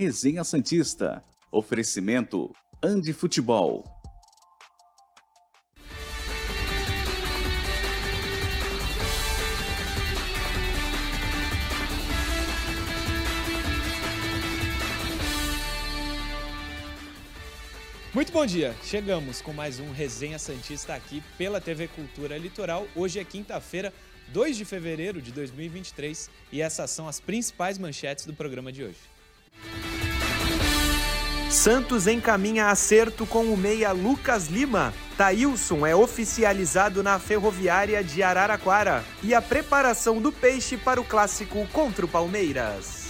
Resenha Santista. Oferecimento Andi Futebol. Muito bom dia. Chegamos com mais um Resenha Santista aqui pela TV Cultura Litoral. Hoje é quinta-feira, 2 de fevereiro de 2023 e essas são as principais manchetes do programa de hoje. Santos encaminha acerto com o meia Lucas Lima. Taílson é oficializado na Ferroviária de Araraquara. E a preparação do Peixe para o clássico contra o Palmeiras.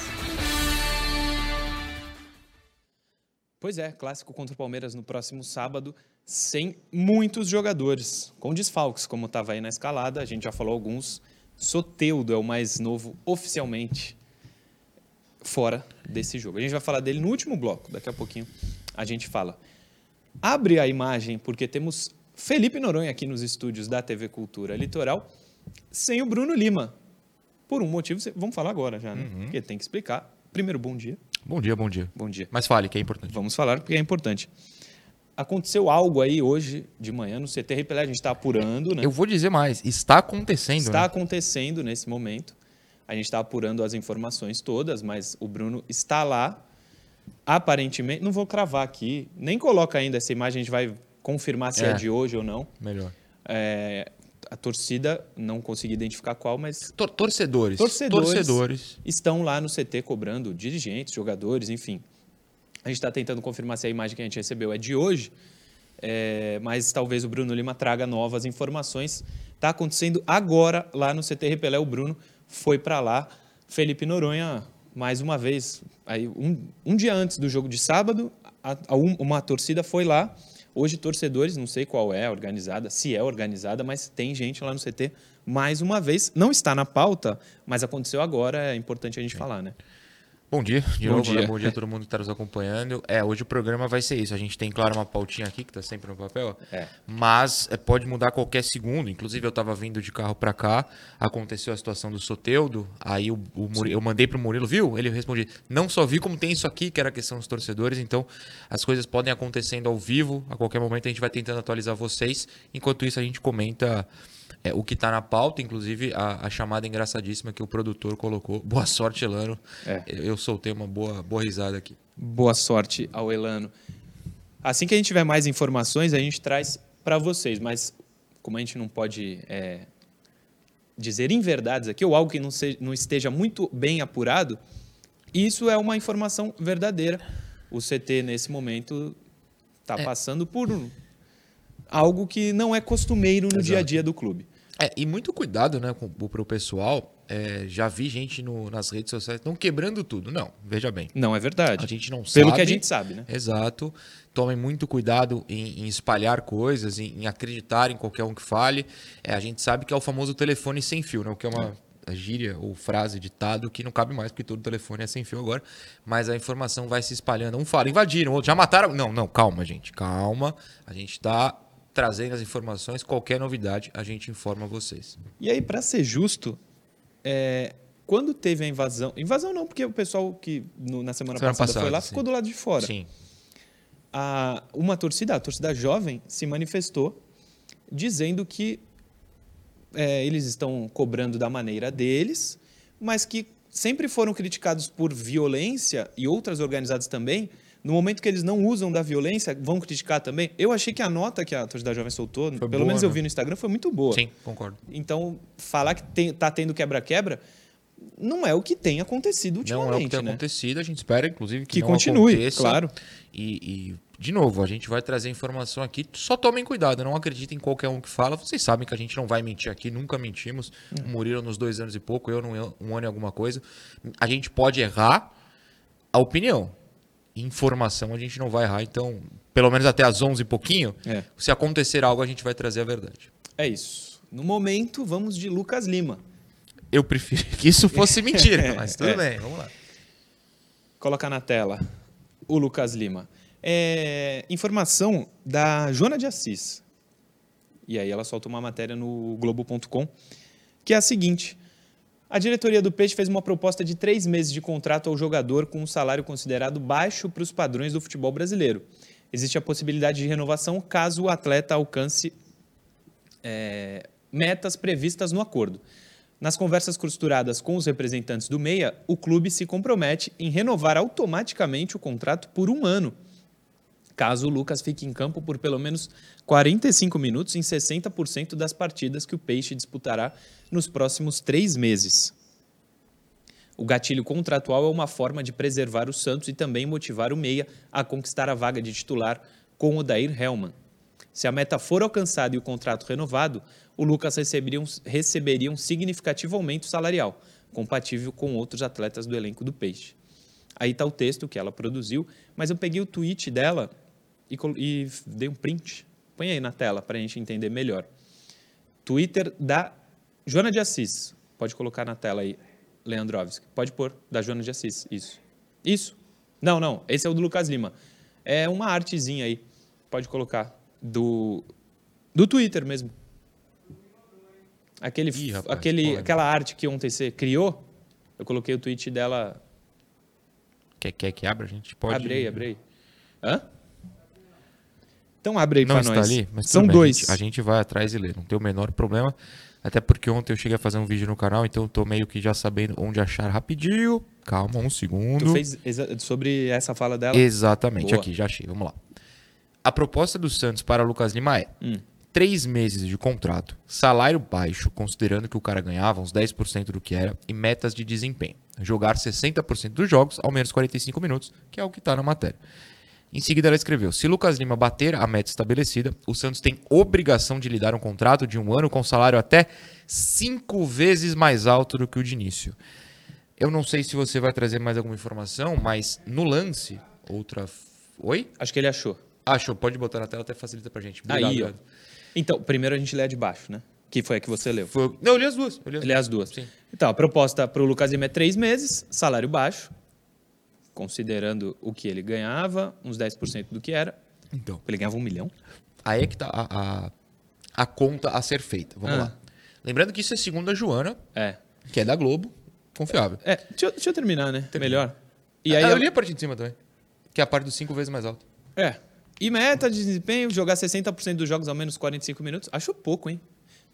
Pois é, clássico contra o Palmeiras no próximo sábado, sem muitos jogadores, com desfalques, como estava aí na escalada, a gente já falou alguns. Soteudo é o mais novo oficialmente fora desse jogo. A gente vai falar dele no último bloco, daqui a pouquinho a gente fala. Abre a imagem, porque temos Felipe Noronha aqui nos estúdios da TV Cultura Litoral, sem o Bruno Lima. Por um motivo, vamos falar agora já, né? Uhum. Porque tem que explicar. Primeiro, bom dia. Bom dia, bom dia. Bom dia. Mas fale, que é importante. Vamos falar, porque é importante. Aconteceu algo aí hoje de manhã no CT Repelé, a gente está apurando, né? Eu vou dizer mais, está acontecendo. Está né? acontecendo nesse momento. A gente está apurando as informações todas, mas o Bruno está lá. Aparentemente, não vou cravar aqui, nem coloca ainda essa imagem, a gente vai confirmar se é, é de hoje ou não. Melhor. É, a torcida, não consegui identificar qual, mas. Tor torcedores. torcedores. Torcedores. Estão lá no CT cobrando dirigentes, jogadores, enfim. A gente está tentando confirmar se a imagem que a gente recebeu é de hoje, é, mas talvez o Bruno Lima traga novas informações. Está acontecendo agora lá no CT Repelé. O Bruno foi para lá. Felipe Noronha, mais uma vez, aí um, um dia antes do jogo de sábado, a, a um, uma torcida foi lá. Hoje, torcedores, não sei qual é organizada, se é organizada, mas tem gente lá no CT mais uma vez. Não está na pauta, mas aconteceu agora, é importante a gente falar, né? Bom dia, de bom novo, né? dia. Né? bom dia a todo mundo que está nos acompanhando. É, hoje o programa vai ser isso. A gente tem, claro, uma pautinha aqui que está sempre no papel, é. mas é, pode mudar qualquer segundo. Inclusive, eu estava vindo de carro para cá, aconteceu a situação do Soteudo, aí o, o Murilo, eu mandei para o Murilo, viu? Ele respondeu, não só vi como tem isso aqui, que era a questão dos torcedores, então as coisas podem acontecendo ao vivo, a qualquer momento a gente vai tentando atualizar vocês. Enquanto isso, a gente comenta é, o que está na pauta, inclusive a, a, chamada engraçadíssima que o produtor colocou. Boa sorte, Elano. É. Eu soltei uma boa, boa risada aqui. Boa sorte ao Elano. Assim que a gente tiver mais informações, a gente traz para vocês, mas como a gente não pode é, dizer inverdades aqui, ou algo que não, se, não esteja muito bem apurado, isso é uma informação verdadeira. O CT, nesse momento, está é. passando por algo que não é costumeiro no Exato. dia a dia do clube. É, e muito cuidado né, para o pessoal. É, já vi gente no, nas redes sociais não quebrando tudo. Não, veja bem. Não é verdade. A gente não Pelo sabe. Pelo que a gente sabe, né? Exato. Tomem muito cuidado em, em espalhar coisas, em, em, acreditar em qualquer um que fale. É, a gente sabe que é o famoso telefone sem fio, né? O que é uma é. gíria ou frase, ditado, que não cabe mais, porque todo telefone é sem fio agora. Mas a informação vai se espalhando. Um fala, invadiram, outro já mataram. Não, não, calma, gente. Calma. A gente está trazendo as informações, qualquer novidade a gente informa vocês. E aí, para ser justo, é, quando teve a invasão, invasão não, porque o pessoal que no, na semana, semana passada, passada, foi lá sim. ficou do lado de fora. Sim. A, uma torcida, a torcida jovem, se manifestou dizendo que é, eles estão cobrando da maneira deles, mas que sempre foram criticados por violência e outras organizadas também no momento que eles não usam da violência, vão criticar também. Eu achei que a nota que a torcida jovem soltou, foi pelo boa, menos eu né? vi no Instagram, foi muito boa. Sim, concordo. Então, falar que tem, tá tendo quebra-quebra não é o que tem acontecido ultimamente. Não é o que tem né? acontecido, a gente espera, inclusive, que, que continue, aconteça. claro. E, e, de novo, a gente vai trazer informação aqui. Só tomem cuidado, não acreditem em qualquer um que fala. Vocês sabem que a gente não vai mentir aqui, nunca mentimos. Hum. O Murilo nos dois anos e pouco, eu no um ano e alguma coisa. A gente pode errar a opinião informação a gente não vai errar. Então, pelo menos até às 11 e pouquinho, é. se acontecer algo, a gente vai trazer a verdade. É isso. No momento, vamos de Lucas Lima. Eu prefiro que isso fosse mentira, mas tudo é. bem, vamos lá. Coloca na tela o Lucas Lima. É, informação da Joana de Assis. E aí ela solta uma matéria no Globo.com, que é a seguinte. A diretoria do Peixe fez uma proposta de três meses de contrato ao jogador com um salário considerado baixo para os padrões do futebol brasileiro. Existe a possibilidade de renovação caso o atleta alcance é, metas previstas no acordo. Nas conversas costuradas com os representantes do Meia, o clube se compromete em renovar automaticamente o contrato por um ano, caso o Lucas fique em campo por pelo menos 45 minutos em 60% das partidas que o Peixe disputará nos próximos três meses. O gatilho contratual é uma forma de preservar o Santos e também motivar o Meia a conquistar a vaga de titular com o Dair Hellman. Se a meta for alcançada e o contrato renovado, o Lucas receberia um, receberia um significativo aumento salarial, compatível com outros atletas do elenco do Peixe. Aí está o texto que ela produziu, mas eu peguei o tweet dela e, e dei um print. Põe aí na tela para a gente entender melhor. Twitter da Joana de Assis. Pode colocar na tela aí, Leandrovski. Pode pôr, da Joana de Assis. Isso. Isso. Não, não. Esse é o do Lucas Lima. É uma artezinha aí. Pode colocar do, do Twitter mesmo. Aquele, Ih, rapaz, aquele, aquela arte que ontem você criou, eu coloquei o tweet dela. Quer, quer que abra? A gente pode. Abre aí, abre aí. Hã? Então abre aí está nós. ali, mas São bem, dois. A gente, a gente vai atrás e lê, não tem o menor problema. Até porque ontem eu cheguei a fazer um vídeo no canal, então eu tô meio que já sabendo onde achar rapidinho. Calma, um segundo. Tu fez sobre essa fala dela? Exatamente, Boa. aqui, já achei. Vamos lá. A proposta do Santos para Lucas Lima é Hum. três meses de contrato, salário baixo, considerando que o cara ganhava uns 10% do que era, e metas de desempenho. Jogar 60% dos jogos, ao menos 45 minutos, que é o que está na matéria. Em seguida, ela escreveu: Se Lucas Lima bater a meta estabelecida, o Santos tem obrigação de lhe dar um contrato de um ano com salário até cinco vezes mais alto do que o de início. Eu não sei se você vai trazer mais alguma informação, mas no lance, outra. Oi? Acho que ele achou. Achou, pode botar na tela, até facilita pra gente. Obrigado, aí, ó. Então, primeiro a gente lê a de baixo, né? Que foi a que você leu. Foi... Não, eu li as duas. Eu li as Lê as duas. Sim. Então, a proposta para o Lucas Lima é três meses, salário baixo, considerando o que ele ganhava, uns 10% do que era. Então, Ele ganhava um milhão? aí é que tá a, a, a conta a ser feita. Vamos Ah. lá. Lembrando que isso é segundo a Joana, É. que é da Globo, confiável. É, deixa, eu- deixa eu terminar, né? Melhor. E aí, Ah, eu ela- li a parte de cima também, que é a parte dos cinco vezes mais alto. É. E meta de desempenho, jogar 60% dos jogos ao menos 45 minutos. Acho pouco, hein?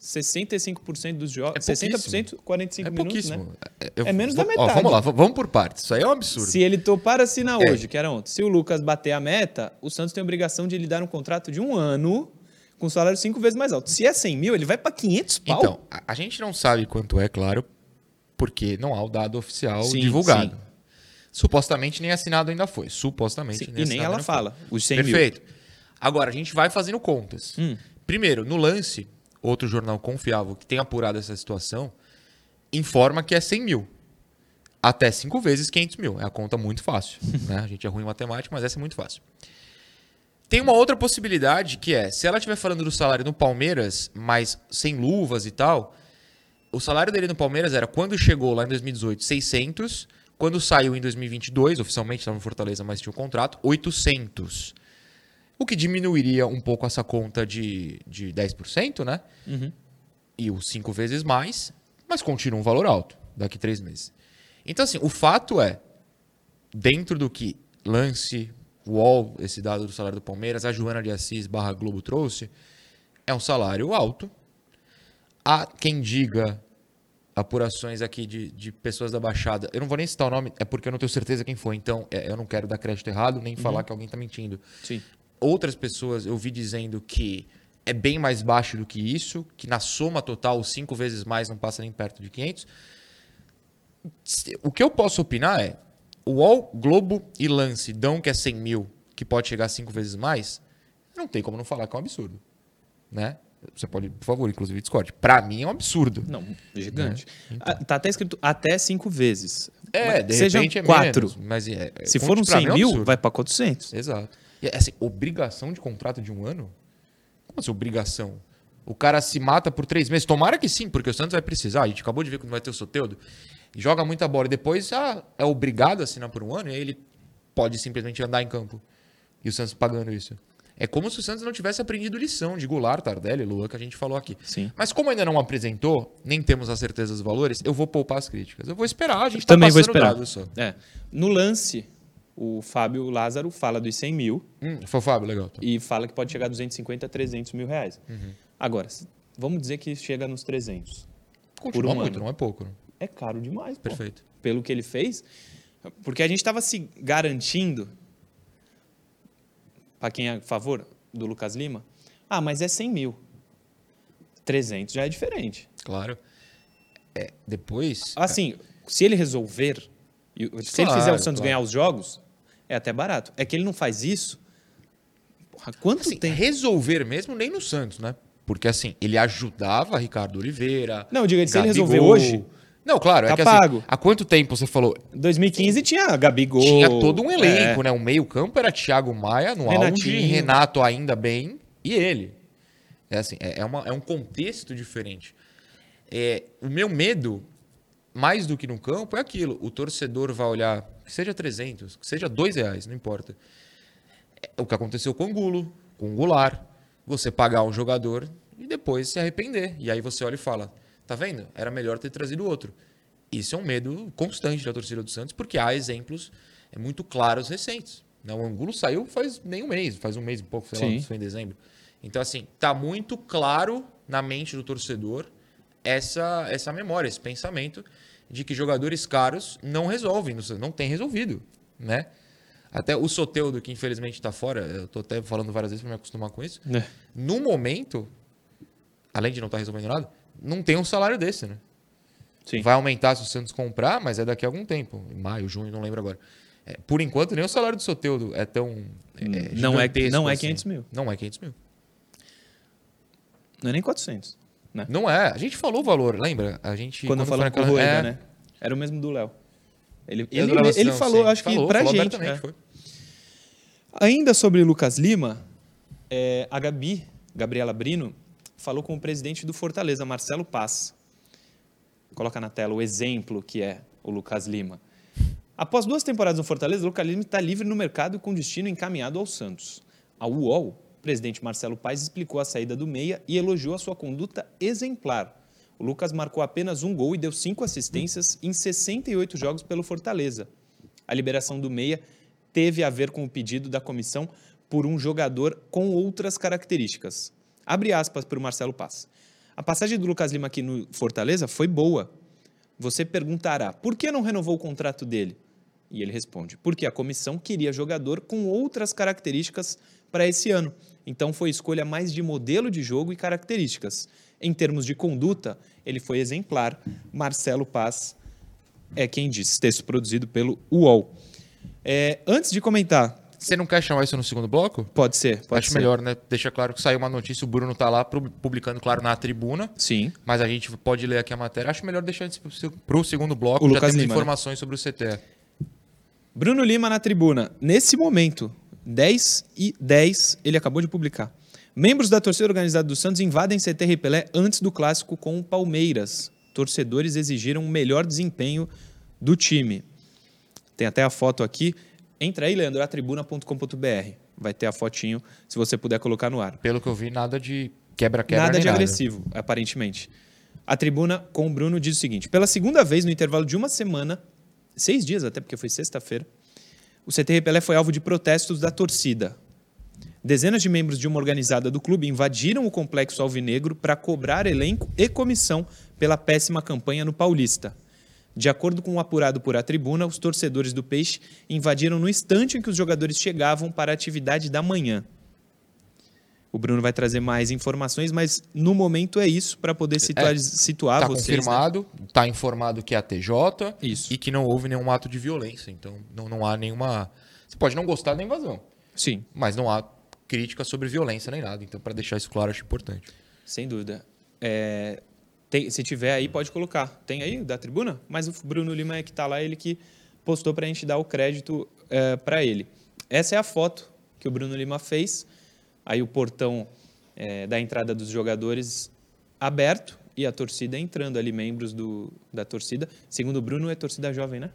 65% dos jogos. É 60%, 45 É minutos, pouquíssimo. né? É, eu- É menos da ó, metade. vamos lá, vamos por partes. Isso aí é um absurdo. Se ele topar assinar É. hoje, que era ontem, se o Lucas bater a meta, o Santos tem a obrigação de lhe dar um contrato de um ano com salário cinco vezes mais alto. Se é 100 mil, ele vai para 500 pau. Então, a, a gente não sabe quanto é, claro, porque não há o dado oficial Sim, divulgado. sim. Supostamente nem assinado ainda foi. Supostamente Sim, nem e nem ela ainda foi. fala, os 100 mil. Perfeito. Agora, a gente vai fazendo contas. Hum. Primeiro, no lance, outro jornal confiável que tem apurado essa situação informa que é 100 mil. Até cinco vezes 500 mil. É a conta muito fácil. né? A gente é ruim em matemática, mas essa é muito fácil. Tem uma outra possibilidade que é, se ela estiver falando do salário no Palmeiras, mas sem luvas e tal, o salário dele no Palmeiras era, quando chegou lá em 2018, 600. Quando saiu em 2022, oficialmente estava no Fortaleza, mas tinha o contrato, 800. O que diminuiria um pouco essa conta de, de 10%, né? Uhum. E os cinco vezes mais, mas continua um valor alto daqui três meses. Então, assim, o fato é, dentro do que lance, UOL, esse dado do salário do Palmeiras, a Joana de Assis barra Globo trouxe, é um salário alto. Há quem diga apurações aqui de, de pessoas da Baixada. Eu não vou nem citar o nome, é porque eu não tenho certeza quem foi. Então, é, eu não quero dar crédito errado, nem falar que alguém está mentindo. Sim. Outras pessoas eu vi dizendo que é bem mais baixo do que isso, que na soma total, cinco vezes mais não passa nem perto de 500. Se- O que eu posso opinar é, o UOL, Globo e Lance dão que é 100 mil, que pode chegar cinco vezes mais, não tem como não falar que é um absurdo. Né? Você pode, por favor, inclusive, discorde. Pra mim é um absurdo. Não, gigante. Ah, Tá até escrito até cinco vezes. É, Mas de Seja repente é quatro. menos, mas é, é- Se for um pra mim 100 é um mil, vai para 400. Exato. E assim, obrigação de contrato de um ano? Como assim, obrigação? O cara se mata por três meses. Tomara que sim, porque o Santos vai precisar. A gente acabou de ver quando vai ter o Soteudo. Joga muita bola. E depois ah, é obrigado a assinar por um ano e aí ele pode simplesmente andar em campo. E o Santos pagando isso. É como se o Santos não tivesse aprendido lição de Goulart, Tardelli, Lula, que a gente falou aqui. Sim. Mas como ainda não apresentou, nem temos a certeza dos valores, eu vou poupar as críticas. Eu vou esperar, a gente tá Também vou esperar. É. No lance, o Fábio Lázaro fala dos 100 mil Hum, foi o Fábio, legal. e fala que pode chegar a 250 a 300 mil reais. Uhum. Agora, vamos dizer que chega nos 300. Continua um muito, ano. não é pouco. né? É caro demais, pô. Perfeito. Pelo que ele fez. Porque a gente estava se garantindo, para quem é a favor do Lucas Lima, ah, mas é 100 mil. 300 já é Claro. É, depois. Assim, se ele resolver, se ele Claro, fizer o Santos claro. ganhar os jogos, é até barato. É que ele não faz isso. Porra, quanto assim, tem? resolver mesmo nem no Santos, né? Porque assim, ele ajudava Ricardo Oliveira. Não, diga, se ele resolver hoje, Não, claro, tá é que assim, pago. há quanto tempo você falou? 2015 tinha Gabigol. Tinha todo um elenco, é, né? O meio-campo era Thiago Maia no Renatinho. auge, Renato ainda bem e ele. É assim, é, é uma- é um contexto diferente. É, o meu medo, mais do que no campo, é aquilo. O torcedor vai olhar, seja 300, que seja 2 reais, não importa. É o que aconteceu com o Angulo, com o Goulart. Você pagar um jogador e depois se arrepender. E aí você olha e fala, tá vendo? Era melhor ter trazido outro. Isso é um medo constante da torcida do Santos, porque há exemplos é, muito claros recentes. né? O Angulo saiu faz nem um mês, faz um mês e pouco, sei lá, Sim. isso foi em dezembro. Então, assim, tá muito claro na mente do torcedor essa, essa memória, esse pensamento de que jogadores caros não resolvem, não tem resolvido, né? Até o Soteudo, que infelizmente está fora, eu tô até falando várias vezes para me acostumar com isso. né? No momento, além de não estar resolvendo nada, não tem um salário desse, né? Sim. Vai aumentar se o Santos comprar, mas é daqui a algum tempo. Em maio, junho, não lembro agora. É, por enquanto, nem o salário do Soteudo é tão. é, Não é- não é assim. 500 mil. Não é 500 mil. Não é nem 400. Né? Não é. A gente falou o valor, lembra? A gente. Quando, foi falamos com o Rueda, é, né? Era o mesmo do Léo. Ele, ele, gravação, ele falou, sim. acho que Falou, pra falou gente. é. foi. Ainda sobre o Lucas Lima, é, a Gabi, Gabriela Brino, falou com o presidente do Fortaleza, Marcelo Paz. Coloca na tela o exemplo que é o Lucas Lima. Após duas temporadas no Fortaleza, o Lucas Lima está livre no mercado com destino encaminhado ao Santos. A UOL, presidente Marcelo Paes explicou a saída do meia e elogiou a sua conduta exemplar. O Lucas marcou apenas um gol e deu cinco assistências em 68 jogos pelo Fortaleza. A liberação do meia teve a ver com o pedido da comissão por um jogador com outras características. Abre aspas para o Marcelo Paz. A passagem do Lucas Lima aqui no Fortaleza foi boa. Você perguntará, por que não renovou o contrato dele? E ele responde, porque a comissão queria jogador com outras características para esse ano. Então foi escolha mais de modelo de jogo e características. Em termos de conduta, ele foi exemplar. Marcelo Paz é quem disse. Texto produzido pelo UOL. É, antes de comentar, Você não quer chamar isso no segundo bloco? pode ser, pode Acho ser. melhor, né? Deixa claro que saiu uma notícia, o Bruno tá lá pu- publicando, claro, na tribuna. Sim. Mas a gente pode ler aqui a matéria. Acho melhor deixar se- pro segundo bloco. O Já Lucas temos Lima, né? informações sobre o CT. Bruno Lima na tribuna. Nesse momento, 10 e 10, ele acabou de publicar. Membros da torcida organizada do Santos invadem CT Pelé antes do clássico com o Palmeiras. Torcedores exigiram um melhor desempenho do time. Tem até a foto aqui. Entra aí, Leandro, atribuna.com.br. Vai ter a fotinho, se você puder colocar no ar. Pelo que eu vi, nada de quebra-quebra. Nada de agressivo, aparentemente. A tribuna com o Bruno diz o seguinte: pela segunda vez no intervalo de uma semana, seis dias até, porque foi sexta-feira, o CT Pelé foi alvo de protestos da torcida. Dezenas de membros de uma organizada do clube invadiram o complexo alvinegro para cobrar elenco e comissão pela péssima campanha no Paulista. De acordo com o apurado por a tribuna, os torcedores do Peixe invadiram no instante em que os jogadores chegavam para a atividade da manhã. O Bruno vai trazer mais informações, mas no momento é isso para poder situar, É, situar Tá vocês. né? confirmado, tá informado que é a TJ Isso. e que não houve nenhum ato de violência. Então não, não há nenhuma. Você pode não gostar da invasão, Sim, mas não há crítica sobre violência nem nada. Então, para deixar isso claro, acho importante. sem dúvida. É, tem- se tiver aí, pode colocar. Tem aí da tribuna? Mas o Bruno Lima é que está lá, ele que postou para a gente dar o crédito para ele. Essa é a foto que o Bruno Lima fez. Aí o portão é, da entrada dos jogadores aberto e a torcida entrando ali, membros do, da torcida. Segundo o Bruno, é torcida jovem, né?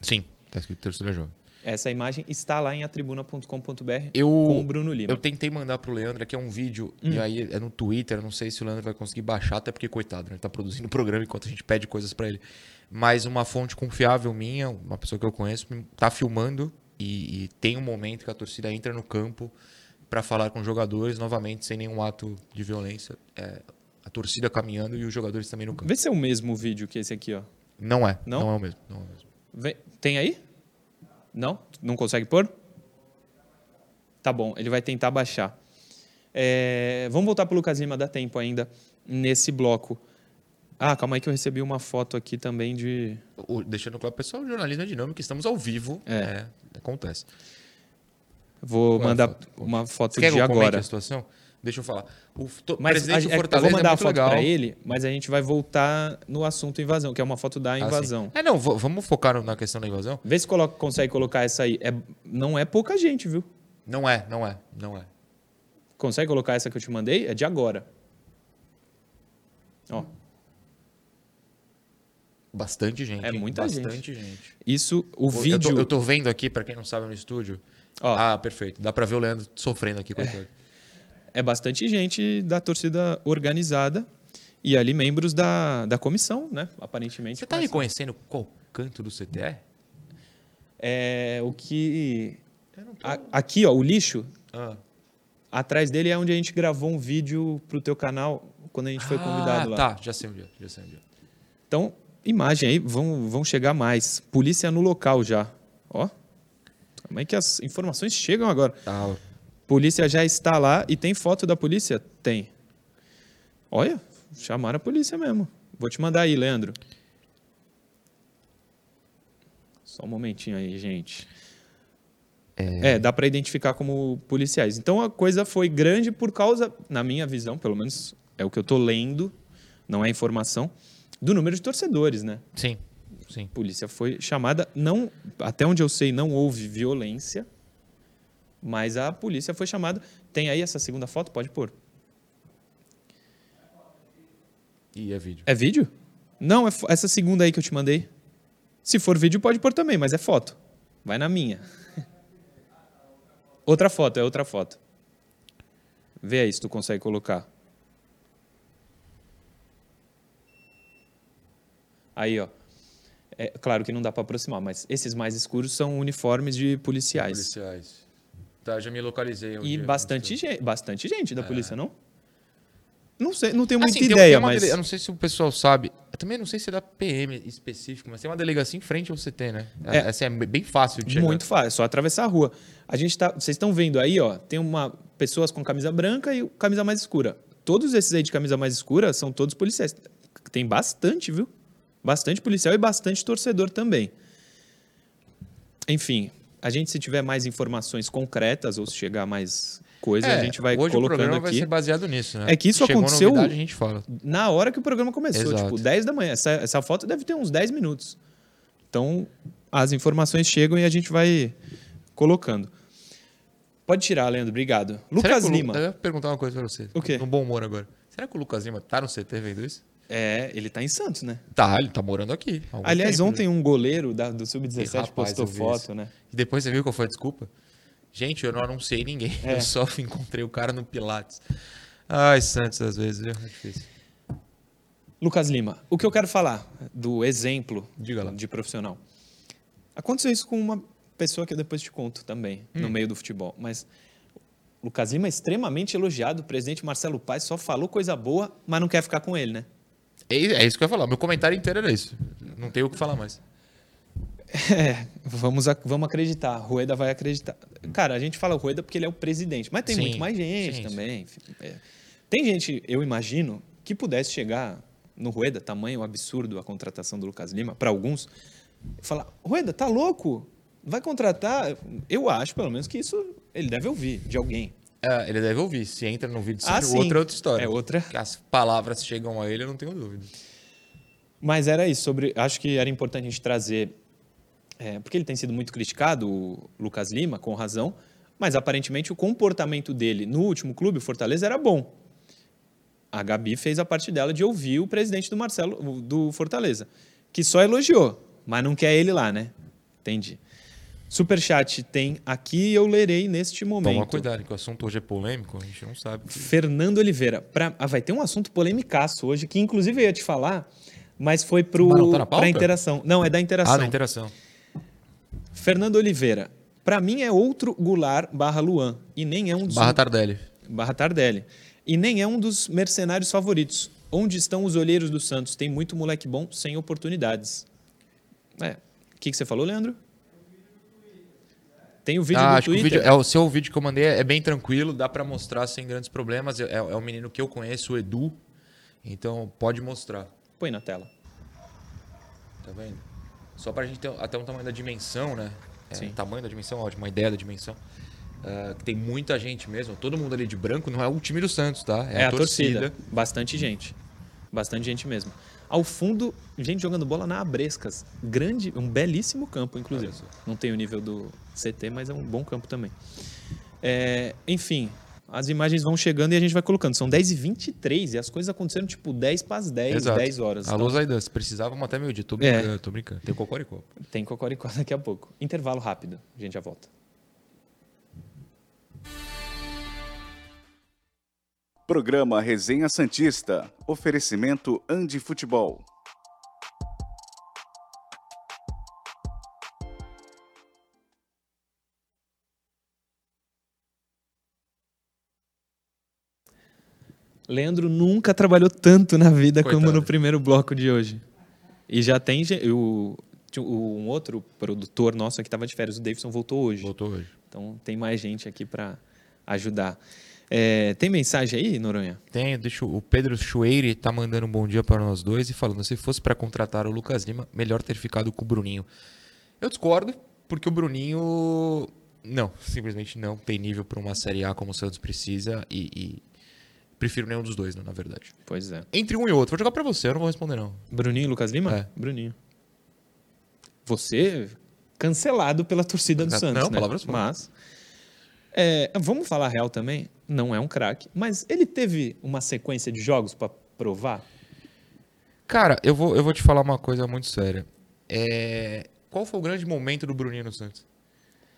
Sim, tá escrito terceira jovem. Essa imagem está lá em atribuna.com.br Eu, com o Bruno Lima. eu tentei mandar pro Leandro aqui é um vídeo, e aí é no Twitter, não sei se o Leandro vai conseguir baixar, até porque, coitado, né? ele tá produzindo o programa enquanto a gente pede coisas para ele. Mas uma fonte confiável minha, uma pessoa que eu conheço, tá filmando e, e tem um momento que a torcida entra no campo para falar com os jogadores, novamente, sem nenhum ato de violência. É, a torcida caminhando e os jogadores também no campo. Vê se é o mesmo vídeo que esse aqui, ó. Não é, Não? não, é o mesmo. Não é o mesmo. Tem aí? Não? Não consegue pôr? Tá bom, ele vai tentar baixar. É, vamos voltar para o Lucas Lima, dá tempo ainda nesse bloco. Ah, calma aí que eu recebi uma foto aqui também de. O- deixando claro, pessoal, o jornalismo é dinâmico, estamos ao vivo. É. É, acontece. Vou Qual é mandar foto? uma foto Você quer que de eu agora. a situação? Deixa eu falar. O Mas a, do é, eu Fortaleza vou mandar é a foto para ele, mas a gente vai voltar no assunto invasão, que é uma foto da Ah, invasão. É, não, vamos focar na questão da invasão? Vê se coloca, consegue colocar essa aí. É, não é pouca gente, viu? Não é, não é, não é. Consegue colocar essa que eu te mandei? É de agora. Ó, Bastante gente. É muita Bastante gente. isso, o Eu vídeo. tô, eu tô vendo aqui, pra quem não sabe, no estúdio. Ó. Ah, perfeito. Dá pra ver o Leandro sofrendo aqui, coitado. é bastante gente da torcida organizada e ali membros da, da comissão, né? Aparentemente. Você tá reconhecendo qual canto do CTE? É o que. A- aqui, ó, o lixo. Ah. Atrás dele é onde a gente gravou um vídeo pro teu canal quando a gente foi convidado ah, lá. Tá, já sei onde é. Já sei onde é. Então, imagem aí, vão, vão chegar mais. Polícia no local já. Ó. Como é que as informações chegam agora? Tá. Polícia já está lá e tem foto da polícia? Tem. Olha, chamaram a polícia mesmo. Vou te mandar aí, Leandro. Só um momentinho aí, gente. É, dá para identificar como policiais. Então a coisa foi grande por causa, na minha visão, pelo menos é o que eu tô lendo, não é informação, do número de torcedores, né? Sim, sim. A polícia foi chamada, não, até onde eu sei, não houve violência, mas a polícia foi chamada. Tem aí essa segunda foto? Pode pôr. E é vídeo. É vídeo? Não, é essa segunda aí que eu te mandei. Se for vídeo, pode pôr também, mas é foto. Vai na minha. Outra foto, é outra foto. Vê aí se tu consegue colocar. Aí, ó. É claro que não dá para aproximar, mas esses mais escuros são uniformes de policiais. Policiais. Tá, já me localizei. onde E é, bastante bastante gente da polícia, não? Não sei, não tenho muita Assim, tem- ideia, tem uma mas Eu não sei se o pessoal sabe. Eu também não sei se é da PM específico, mas tem uma delegacia em frente ao CT, né? É. Essa é bem fácil de chegar. Muito fácil, é só atravessar a rua. A gente tá, vocês estão vendo aí, ó, tem uma pessoas com camisa branca e camisa mais escura. Todos esses aí de camisa mais escura são todos policiais. Tem bastante, viu? Bastante policial e bastante torcedor também. Enfim, a gente se tiver mais informações concretas ou se chegar mais coisa, É, a gente vai hoje o colocando programa vai aqui. ser baseado nisso, né? É que isso Chegou aconteceu- Novidade, a gente fala. Na hora que o programa começou, Exato. tipo, 10 da manhã. Essa, essa foto deve ter uns 10 minutos. Então, as informações chegam e a gente vai colocando. Pode tirar, Leandro, obrigado. Lucas o Lu- Lima. Eu ia perguntar uma coisa pra você. O quê? No bom humor agora. Será que o Lucas Lima tá no CT vendo isso? É, ele tá em Santos, né? Tá, ele tá morando aqui. Aliás, tempo, ontem um goleiro da- do Ih, Sub-17 rapaz, postou foto, né? E depois você viu qual foi a desculpa? Gente, eu não anunciei ninguém. É. Eu só encontrei o cara no Pilates. Ai, Santos, às vezes, viu? É difícil. Lucas Lima, o que eu quero falar do exemplo de profissional. Aconteceu isso com uma pessoa que eu depois te conto também, Hum. no meio do futebol. Mas Lucas Lima é extremamente elogiado. O presidente Marcelo Paes só falou coisa boa, mas não quer ficar com ele, né? É, é isso que eu ia falar. Meu comentário inteiro era isso. Não tenho o que falar mais. É, vamos, vamos acreditar. Rueda vai acreditar. Cara, a gente fala Rueda porque ele é o presidente, mas tem Sim, muito mais gente sim, também. é. Tem gente, eu imagino, que pudesse chegar no Rueda, tamanho absurdo a contratação do Lucas Lima, para alguns, e falar: Rueda, tá louco? Vai contratar? Eu acho, pelo menos, que isso ele deve ouvir de alguém. É, ele deve ouvir. Se entra no vídeo, Ah, sempre, sim. outra é outra história. É outra. Que as palavras chegam a ele, eu não tenho dúvida. Mas era isso, sobre. Acho que era importante a gente trazer. é, porque ele tem sido muito criticado, o Lucas Lima, com razão, mas aparentemente o comportamento dele no último clube, o Fortaleza, era bom. A Gabi fez a parte dela de ouvir o presidente do Marcelo, do Fortaleza, que só elogiou, mas não quer ele lá, né? Entendi. Superchat tem aqui e eu lerei neste momento. Toma cuidado, que o assunto hoje é polêmico, a gente não sabe. Fernando Oliveira. Pra... Ah, vai ter um assunto polêmicaço hoje, que inclusive eu ia te falar, mas foi não tá pra interação. Não, é da interação. Ah, da interação. Fernando Oliveira. Pra mim é outro Goulart barra Luan. E nem é um dos. Barra Tardelli. barra Tardelli. E nem é um dos mercenários favoritos. Onde estão os olheiros do Santos? Tem muito moleque bom sem oportunidades. É. O que, que você falou, Leandro? Tem o vídeo Ah, do acho que o Twitter. vídeo, é, o seu vídeo que eu mandei é bem tranquilo, dá pra mostrar sem grandes problemas. É, é um menino que eu conheço, o Edu. Então pode mostrar. Põe na tela. Tá vendo? Só pra gente ter até um tamanho da dimensão, né? É, Sim. Tamanho da dimensão, ótimo, uma ideia da dimensão. Que tem muita gente mesmo. Todo mundo ali de branco não é o time do Santos, tá? É, a torcida. Bastante gente. Bastante gente mesmo. Ao fundo, gente jogando bola na Abrescas. Grande, um belíssimo campo, inclusive. Não tem o nível do CT, mas é um bom campo também. É, enfim, as imagens vão chegando e a gente vai colocando. São 10h23 e as coisas aconteceram tipo 10 para as 10, Exato. 10 horas. Alô, Então, Zaidan, se precisava, até meio dia. Tô É. brincando, tô brincando. Tem cocoricó. tem cocoricó daqui a pouco. Intervalo rápido, a gente já volta. Programa Resenha Santista. Oferecimento Andi Futebol. Leandro nunca trabalhou tanto na vida como Coitado. no primeiro bloco de hoje. E já tem o, um outro produtor nosso que estava de férias, o Davidson voltou hoje. Voltou hoje. Então tem mais gente aqui para ajudar. É, tem mensagem aí, Noronha? Tem, deixa o Pedro Chueire tá mandando um bom dia para nós dois e falando: se fosse para contratar o Lucas Lima, melhor ter ficado com o Bruninho. Eu discordo, porque o Bruninho. Não, simplesmente não tem nível para uma Série A como o Santos precisa e. e prefiro nenhum dos dois, né, na verdade. Pois é. Entre um e outro, vou jogar para você, eu não vou responder não. Bruninho e Lucas Lima? É. Bruninho. Você cancelado pela torcida do Não, Santos, né? palavras. Mas é, vamos falar real também. Não é um craque, mas ele teve uma sequência de jogos para provar. Cara, eu vou, eu vou te falar uma coisa muito séria. É, Qual foi o grande momento do Bruninho no Santos?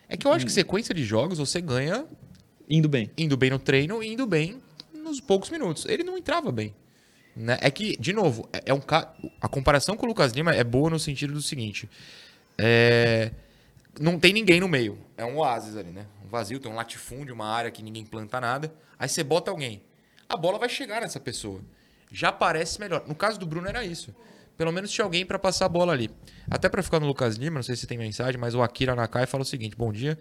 É que eu acho que sequência de jogos você ganha Indo bem. indo bem no treino e indo bem nos poucos minutos. Ele não entrava bem. Né? É que, de novo, é é um ca... a comparação com o Lucas Lima é boa no sentido do seguinte: é, não tem ninguém no meio. É um oásis ali, né? Vazio, tem um latifúndio, uma área que ninguém planta nada. Aí você bota alguém. A bola vai chegar nessa pessoa. Já parece melhor. No caso do Bruno era isso. Pelo menos tinha alguém para passar a bola ali. Até para ficar no Lucas Lima, não sei se tem mensagem, mas o Akira Nakai fala o seguinte: Bom dia.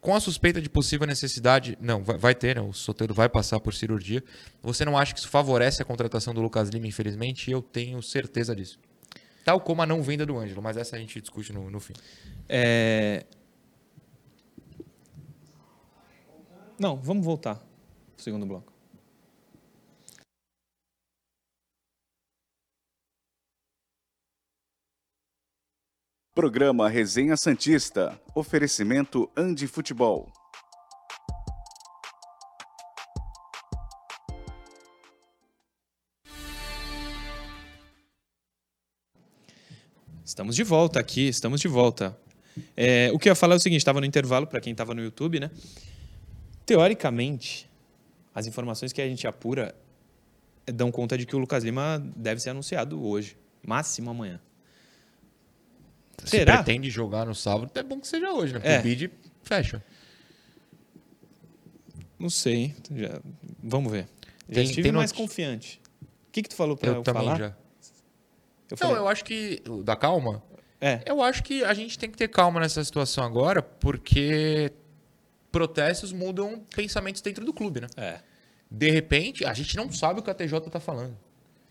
Com a suspeita de possível necessidade, não, vai, vai ter, né? O Soteldo vai passar por cirurgia. Você não acha que isso favorece a contratação do Lucas Lima, infelizmente? Eu tenho certeza disso. Tal como a não venda do Ângelo, mas essa a gente discute no, no fim. É... Não, vamos voltar pro segundo bloco. Programa Resenha Santista. Oferecimento Andi Futebol. Estamos de volta aqui, estamos de volta. É, o que eu ia falar é o seguinte: estava no intervalo, para quem estava no YouTube, né? Teoricamente, as informações que a gente apura dão conta de que o Lucas Lima deve ser anunciado hoje, máximo amanhã. Se Será? pretende jogar no sábado, é bom que seja hoje, né? Porque É. o bid fecha. Não sei, já- vamos ver. Já Tem- estive tem mais noti- confiante. O que, que tu falou para Eu, eu, falar? já. Eu Não, falei, eu acho que. Da calma? É, Eu acho que a gente tem que ter calma nessa situação agora, porque protestos mudam pensamentos dentro do clube, né? é. De repente, a gente não sabe o que a TJ tá falando.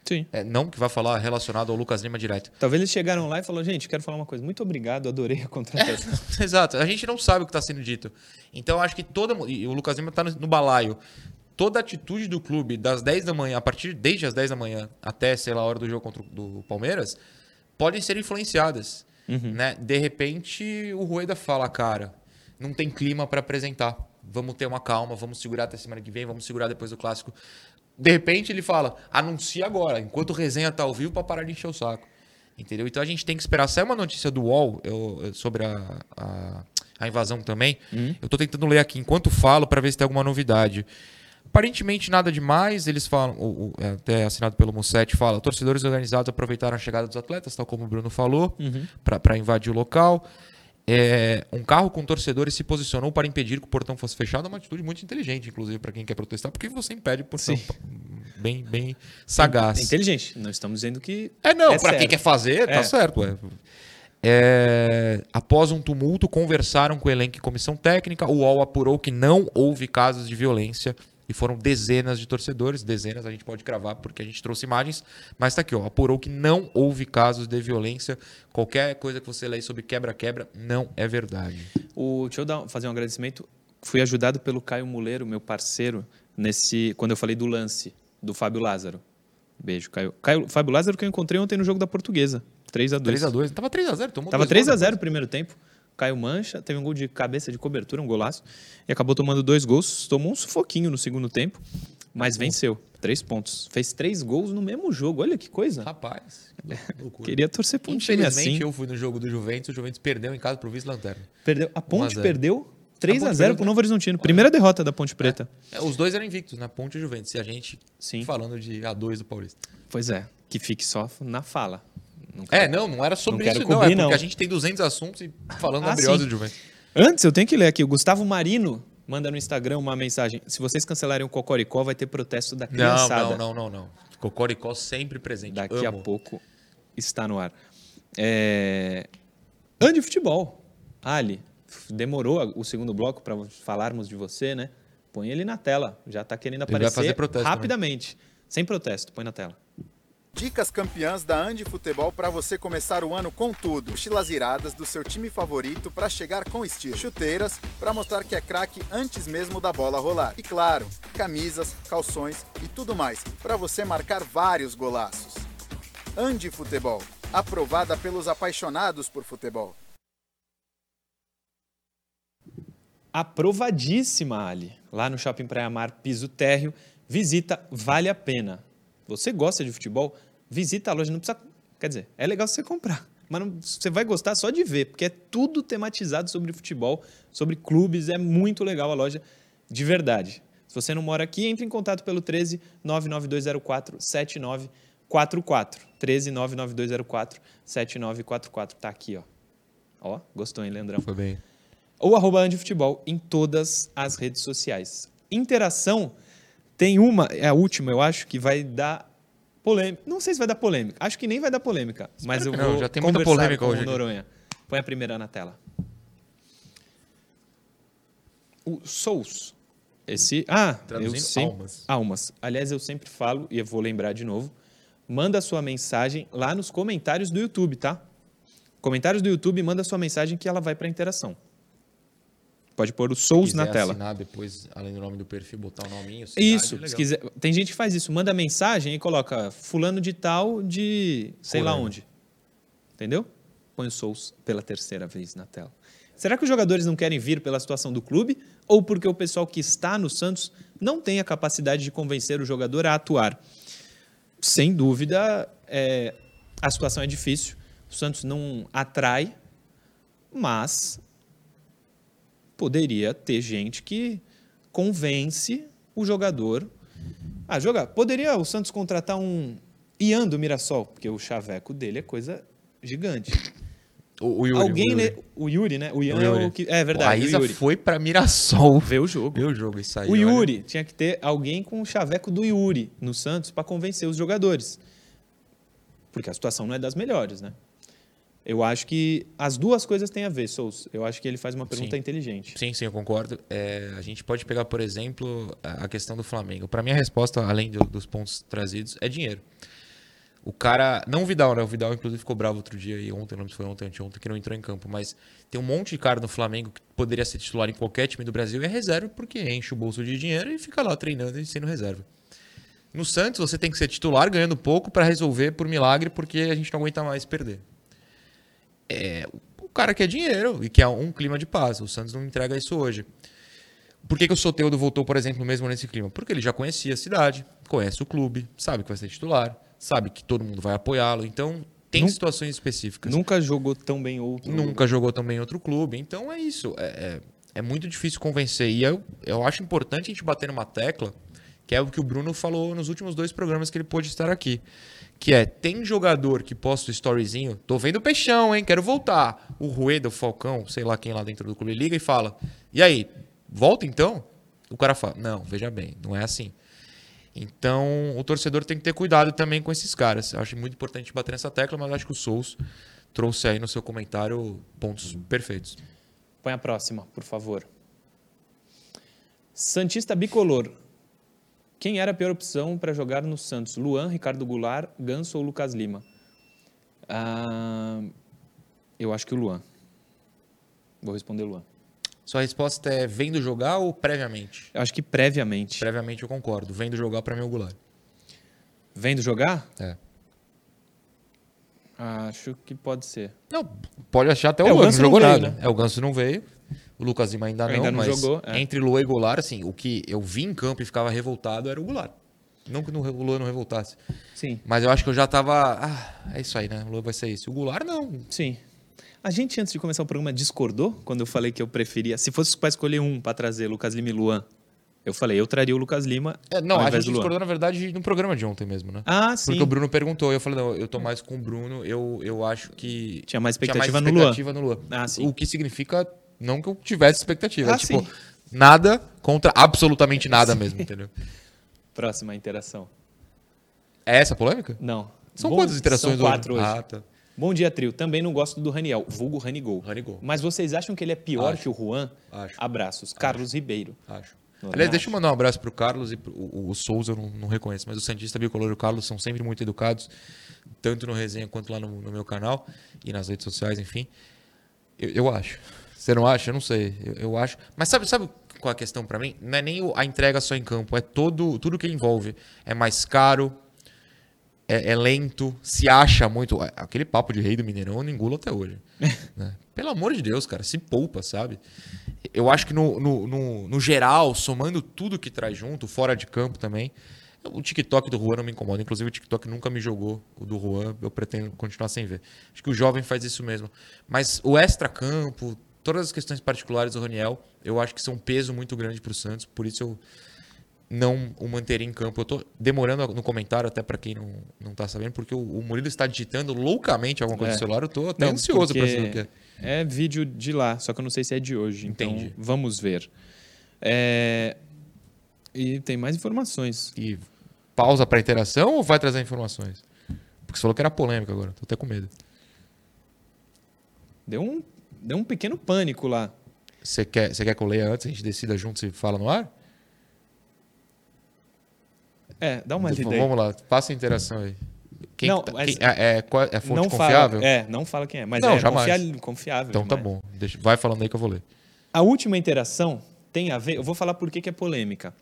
Sim. É, não que vai falar relacionado ao Lucas Lima direto. Talvez eles chegaram lá e falaram, gente, quero falar uma coisa. Muito obrigado, adorei a contratação. Exato, a gente não sabe o que está sendo dito. Então, acho que toda. E o Lucas Lima está no, no balaio. Toda atitude do clube, das 10 da manhã, a partir desde as 10 da manhã até, sei lá, a hora do jogo contra o do Palmeiras, podem ser influenciadas. Né? De repente, o Rueda fala, cara, não tem clima para apresentar. Vamos ter uma calma, vamos segurar até semana que vem, vamos segurar depois do clássico. De repente, ele fala, anuncia agora, enquanto resenha tá ao vivo, para parar de encher o saco. Entendeu? Então a gente tem que esperar. Saiu uma notícia do UOL eu- sobre a, a, a invasão também. Hum. Eu tô tentando ler aqui enquanto falo para ver se tem alguma novidade. Aparentemente nada demais, eles falam, o, o- é, até assinado pelo Musset, fala, torcedores organizados aproveitaram a chegada dos atletas, tal como o Bruno falou, Uhum. para invadir o local. É, um carro com torcedores se posicionou para impedir que o portão fosse fechado, é uma atitude muito inteligente, inclusive, para quem quer protestar, porque você impede o portão. Sim. Bem, bem sagaz. É inteligente. Não estamos dizendo que. É, não, É pra quem quer fazer, tá É. certo. ué. É, após um tumulto, conversaram com o elenco e comissão técnica. O UOL apurou que não houve casos de violência e foram dezenas de torcedores. Dezenas a gente pode cravar porque a gente trouxe imagens, mas tá aqui, ó. Apurou que não houve casos de violência. Qualquer coisa que você lê sobre quebra-quebra não é verdade. O, deixa eu dar, fazer um agradecimento. Fui ajudado pelo Caio Muleiro, meu parceiro, nesse quando eu falei do lance do Fábio Lázaro. Beijo, Caio. Caio Fábio Lázaro que eu encontrei ontem no jogo da Portuguesa. 3 a 2 3x2. Tava 3x0, tomou Tava dois 3 a gols 0 no primeiro tempo. Caio Mancha, teve um gol de cabeça de cobertura, um golaço, e acabou tomando dois gols. Tomou um sufoquinho no segundo tempo, mas venceu. Três pontos. Fez três gols no mesmo jogo. Olha que coisa. Rapaz, que loucura. Queria torcer para um time assim. eu fui no jogo do Juventus, o Juventus perdeu em casa pro vice-lanterna. Perdeu. A Ponte 1 a 0. perdeu 3 a Ponte 0 perdeu, pro né? Novo Horizontino. Primeira derrota da Ponte Preta. É, os dois eram invictos, né? Ponte e Juventus. E a gente Sim. falando de A2 do Paulista. Pois é, que fique só na fala. Não É, não, não era sobre Não isso, não. cobrir, é porque não. a gente tem 200 assuntos e falando Ah, sim. do Juventus. Antes, eu tenho que ler aqui. O Gustavo Marino manda no Instagram uma mensagem. Se vocês cancelarem o Cocoricó, vai ter protesto da Não, criançada. não, não, não, não. Cocoricó sempre presente. Daqui a Amo. pouco está no ar. É... Ande futebol. Ali, demorou a- o segundo bloco para falarmos de você, né? Põe ele na tela. Já está querendo vai aparecer fazer protesto também. rapidamente. Sem protesto, põe na tela. Dicas campeãs da Andi Futebol para você começar o ano com tudo. Mochilas iradas do seu time favorito para chegar com estilo. Chuteiras para mostrar que é craque antes mesmo da bola rolar. E claro, camisas, calções e tudo mais para você marcar vários golaços. Andi Futebol, aprovada pelos apaixonados por futebol. aprovadíssima, Ali. Lá no Shopping Praia Mar, piso térreo. Visita, vale a pena. Você gosta de futebol? Visita a loja, não precisa... Quer dizer, é legal você comprar, mas não- você vai gostar só de ver, porque é tudo tematizado sobre futebol, sobre clubes, é muito legal a loja, de verdade. Se você não mora aqui, entre em contato pelo 13 99204 7944. 13 99204 7944. Tá aqui, ó. Ó, gostou, hein, Leandrão? Foi bem. ou arroba Futebol em todas as redes sociais. Interação tem uma, é a última, eu acho, que vai dar polêmica. Não sei se vai dar polêmica. Acho que nem vai dar polêmica. mas eu não, vou já tem muita polêmica com hoje aqui. Noronha. Põe a primeira na tela. O Souls. Esse. Ah, eu sempre, almas. Almas. Aliás, eu sempre falo, e eu vou lembrar de novo. Manda sua mensagem lá nos comentários do YouTube, tá? Comentários do YouTube, manda sua mensagem que ela vai para interação. Pode pôr o Souls na tela. assinar depois, além do nome do perfil, botar o nominho. cidade, Isso, legal. se quiser. Tem gente que faz isso, manda mensagem e coloca fulano de tal de sei lá onde. Entendeu? Põe o Souls pela terceira vez na tela. Será que os jogadores não querem vir pela situação do clube ou porque o pessoal que está no Santos não tem a capacidade de convencer o jogador a atuar? Sem dúvida, é, a situação é difícil. O Santos não atrai, mas poderia ter gente que convence o jogador a jogar. Poderia o Santos contratar um Ian do Mirassol, porque o chaveco dele é coisa gigante. O, o Yuri, Alguém, o né? Yuri. O Yuri, né? O Ian O é Yuri. o que. É verdade. a Isa Yuri. foi pra Mirassol. Vê o jogo. Vê o jogo, isso aí. O olha. Yuri tinha que ter alguém com o chaveco do Yuri no Santos para convencer os jogadores. Porque a situação não é das melhores, né? Eu acho que as duas coisas têm a ver, Souls. Eu acho que ele faz uma pergunta Sim. inteligente. Sim, sim, eu concordo. É, a gente pode pegar, por exemplo, a questão do Flamengo. Para mim, a resposta, além do- dos pontos trazidos, é dinheiro. O cara. Não o Vidal, né? O Vidal, inclusive, ficou bravo outro dia e ontem, não sei se foi ontem, anteontem, que não entrou em campo. Mas tem um monte de cara no Flamengo que poderia ser titular em qualquer time do Brasil e é reserva porque enche o bolso de dinheiro e fica lá treinando e sendo reserva. No Santos, você tem que ser titular ganhando pouco para resolver por milagre porque a gente não aguenta mais perder. É, o cara quer dinheiro e quer um clima de paz. O Santos não entrega isso hoje. Por que, que o Soteudo voltou, por exemplo, mesmo nesse clima? Porque ele já conhecia a cidade, conhece o clube, sabe que vai ser titular, sabe que todo mundo vai apoiá-lo. Então, Tem Nun- situações específicas. Nunca jogou tão bem outro. Nunca jogou também em outro clube. Então é isso. É, é, é muito difícil convencer. E eu, eu acho importante a gente bater numa tecla, que é o que o Bruno falou nos últimos dois programas que ele pôde estar aqui. Que é, tem jogador que posta o storyzinho, tô vendo o peixão, hein? Quero voltar. O Rueda, o Falcão, sei lá quem lá dentro do clube, liga e fala: E aí, volta então? O cara fala: Não, veja bem, não é assim. Então, o torcedor tem que ter cuidado também com esses caras. Acho muito importante bater nessa tecla, mas acho que o Souls trouxe aí no seu comentário pontos perfeitos. Põe a próxima, por favor. Santista bicolor. Quem era a pior opção para jogar no Santos? Luan, Ricardo Goulart, Ganso ou Lucas Lima? Ah, eu acho que o Luan. Vou responder Luan. Sua resposta é vendo jogar ou previamente? Eu acho que previamente. Previamente eu concordo. Vendo jogar para mim é o Goulart. Vendo jogar? É. Acho que pode ser. Não, pode achar até o É, o não Ganso não jogou veio, nada. né? É, o Ganso não veio. O Lucas Lima ainda não, Ainda não mas jogou, é. entre Luan e Goulart, assim, o que eu vi em campo e ficava revoltado era o Goulart. Não que o Luan não revoltasse. Sim, Mas eu acho que eu já tava. Ah, é isso aí, né? O Luan vai ser isso. O Goulart não. sim. A gente, antes de começar o programa, discordou quando eu falei que eu preferia. Se fosse para escolher um para trazer Lucas Lima e Luan, eu falei, eu traria o Lucas Lima. É, não, a gente discordou, na verdade, no programa de ontem mesmo, né? Ah, sim. Porque o Bruno perguntou, eu falei, não, eu tô mais com o Bruno, eu, eu acho que. Tinha mais tinha mais expectativa no Luan. expectativa no Luan. Ah, sim. O que significa não que eu tivesse expectativa. Ah, é, tipo, sim. nada contra absolutamente nada mesmo, entendeu? Próxima interação. É essa a polêmica? Não. São Bom- quantas interações São quatro hoje. Ah, tá. Bom dia, trio. Também não gosto do Raniel, vulgo Ranigol. Ranigol. Mas vocês acham que ele é pior Acho. que o Juan? Acho. Abraços. Carlos Ribeiro. Acho. Não Aliás, acho. deixa eu mandar um abraço pro Carlos e pro, o, o Souza eu não, não reconheço, mas o Santista Bicolor e o Carlos são sempre muito educados, tanto no resenha quanto lá no, no meu canal e nas redes sociais, enfim. Eu, eu acho. Você não acha? Eu não sei. Eu, eu acho. Mas sabe, sabe qual é a questão pra mim? Não é nem a entrega só em campo, é todo, tudo que envolve. É mais caro, é, é lento, se acha muito. Aquele papo de rei do Mineirão eu não engulo até hoje. né? Pelo amor de Deus, cara, se poupa, sabe? Eu acho que no, no, no, no geral, somando tudo que traz junto, fora de campo também, o TikTok do Juan não me incomoda. Inclusive, o TikTok nunca me jogou o do Juan, eu pretendo continuar sem ver. Acho que o jovem faz isso mesmo. Mas o extra-campo, todas as questões particulares do Raniel, eu acho que são um peso muito grande para o Santos, por isso eu não o manteria em campo. Eu tô demorando no comentário, até para quem não, não tá sabendo, porque o, o Murilo está digitando loucamente alguma coisa É. no celular, eu tô até Não, ansioso para saber o que é. É vídeo de lá, só que eu não sei se é de hoje. Entendi. Então, vamos ver. É, E tem mais informações. E pausa para interação ou vai trazer informações? Porque você falou que era polêmica agora, tô até com medo. Deu um, deu um pequeno pânico lá. Você quer, você quer que eu leia antes, a gente decida junto se fala no ar? É, dá uma lida. Vamos lá, passa a interação aí. Quem Não, que tá- quem- é, é, é fonte não confiável? Fala, é, não fala quem é, mas Não, é confia- confiável. Então tá bom, deixa, vai falando aí que eu vou ler. A última interação tem a ver. Eu vou falar por que, que é polêmica.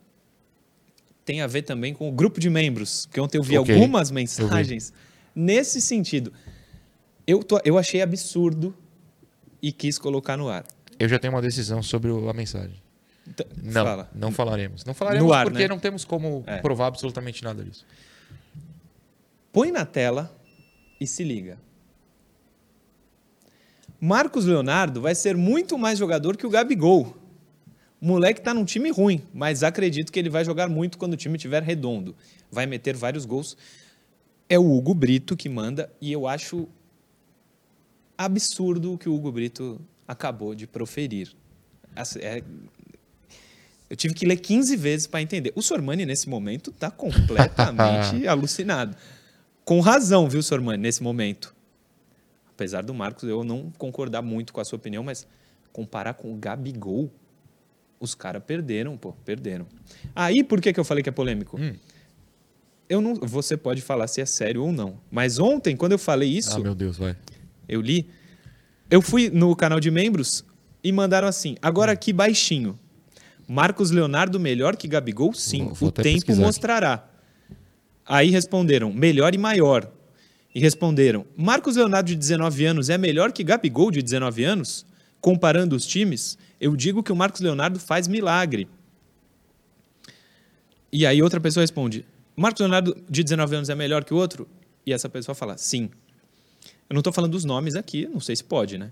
Tem a ver também com o grupo de membros, que ontem eu vi Ok, algumas mensagens nesse sentido. Eu, tô- eu achei absurdo e quis colocar no ar. Eu já tenho uma decisão sobre a mensagem. Então, Não, Fala. não falaremos. Não falaremos ar, porque né? não temos como É. provar absolutamente nada disso. Põe na tela e se liga. Marcos Leonardo vai ser muito mais jogador que o Gabigol. O moleque tá num time ruim, mas acredito que ele vai jogar muito quando o time estiver redondo. Vai meter vários gols. É o Hugo Brito que manda e eu acho absurdo o que o Hugo Brito acabou de proferir. Assim, é- Eu tive que ler 15 vezes para entender. O Sormani, nesse momento, está completamente alucinado. Com razão, viu, Sormani, nesse momento. Apesar do Marcos eu não concordar muito com a sua opinião, mas comparar com o Gabigol, os caras perderam, pô, perderam. Aí, por que, que eu falei que é polêmico? Hum. Eu não, você pode falar se é sério ou não. Mas ontem, quando eu falei isso, Ah, meu Deus, vai. eu li, eu fui no canal de membros e mandaram assim, agora aqui baixinho. Marcos Leonardo melhor que Gabigol? Sim, o tempo mostrará. Aí responderam, melhor e maior. E responderam, Marcos Leonardo de 19 anos é melhor que Gabigol de 19 anos? Comparando os times, eu digo que o Marcos Leonardo faz milagre. E aí outra pessoa responde, Marcos Leonardo de 19 anos é melhor que o outro? E essa pessoa fala, sim. Eu não tô falando dos nomes aqui, não sei se pode, né?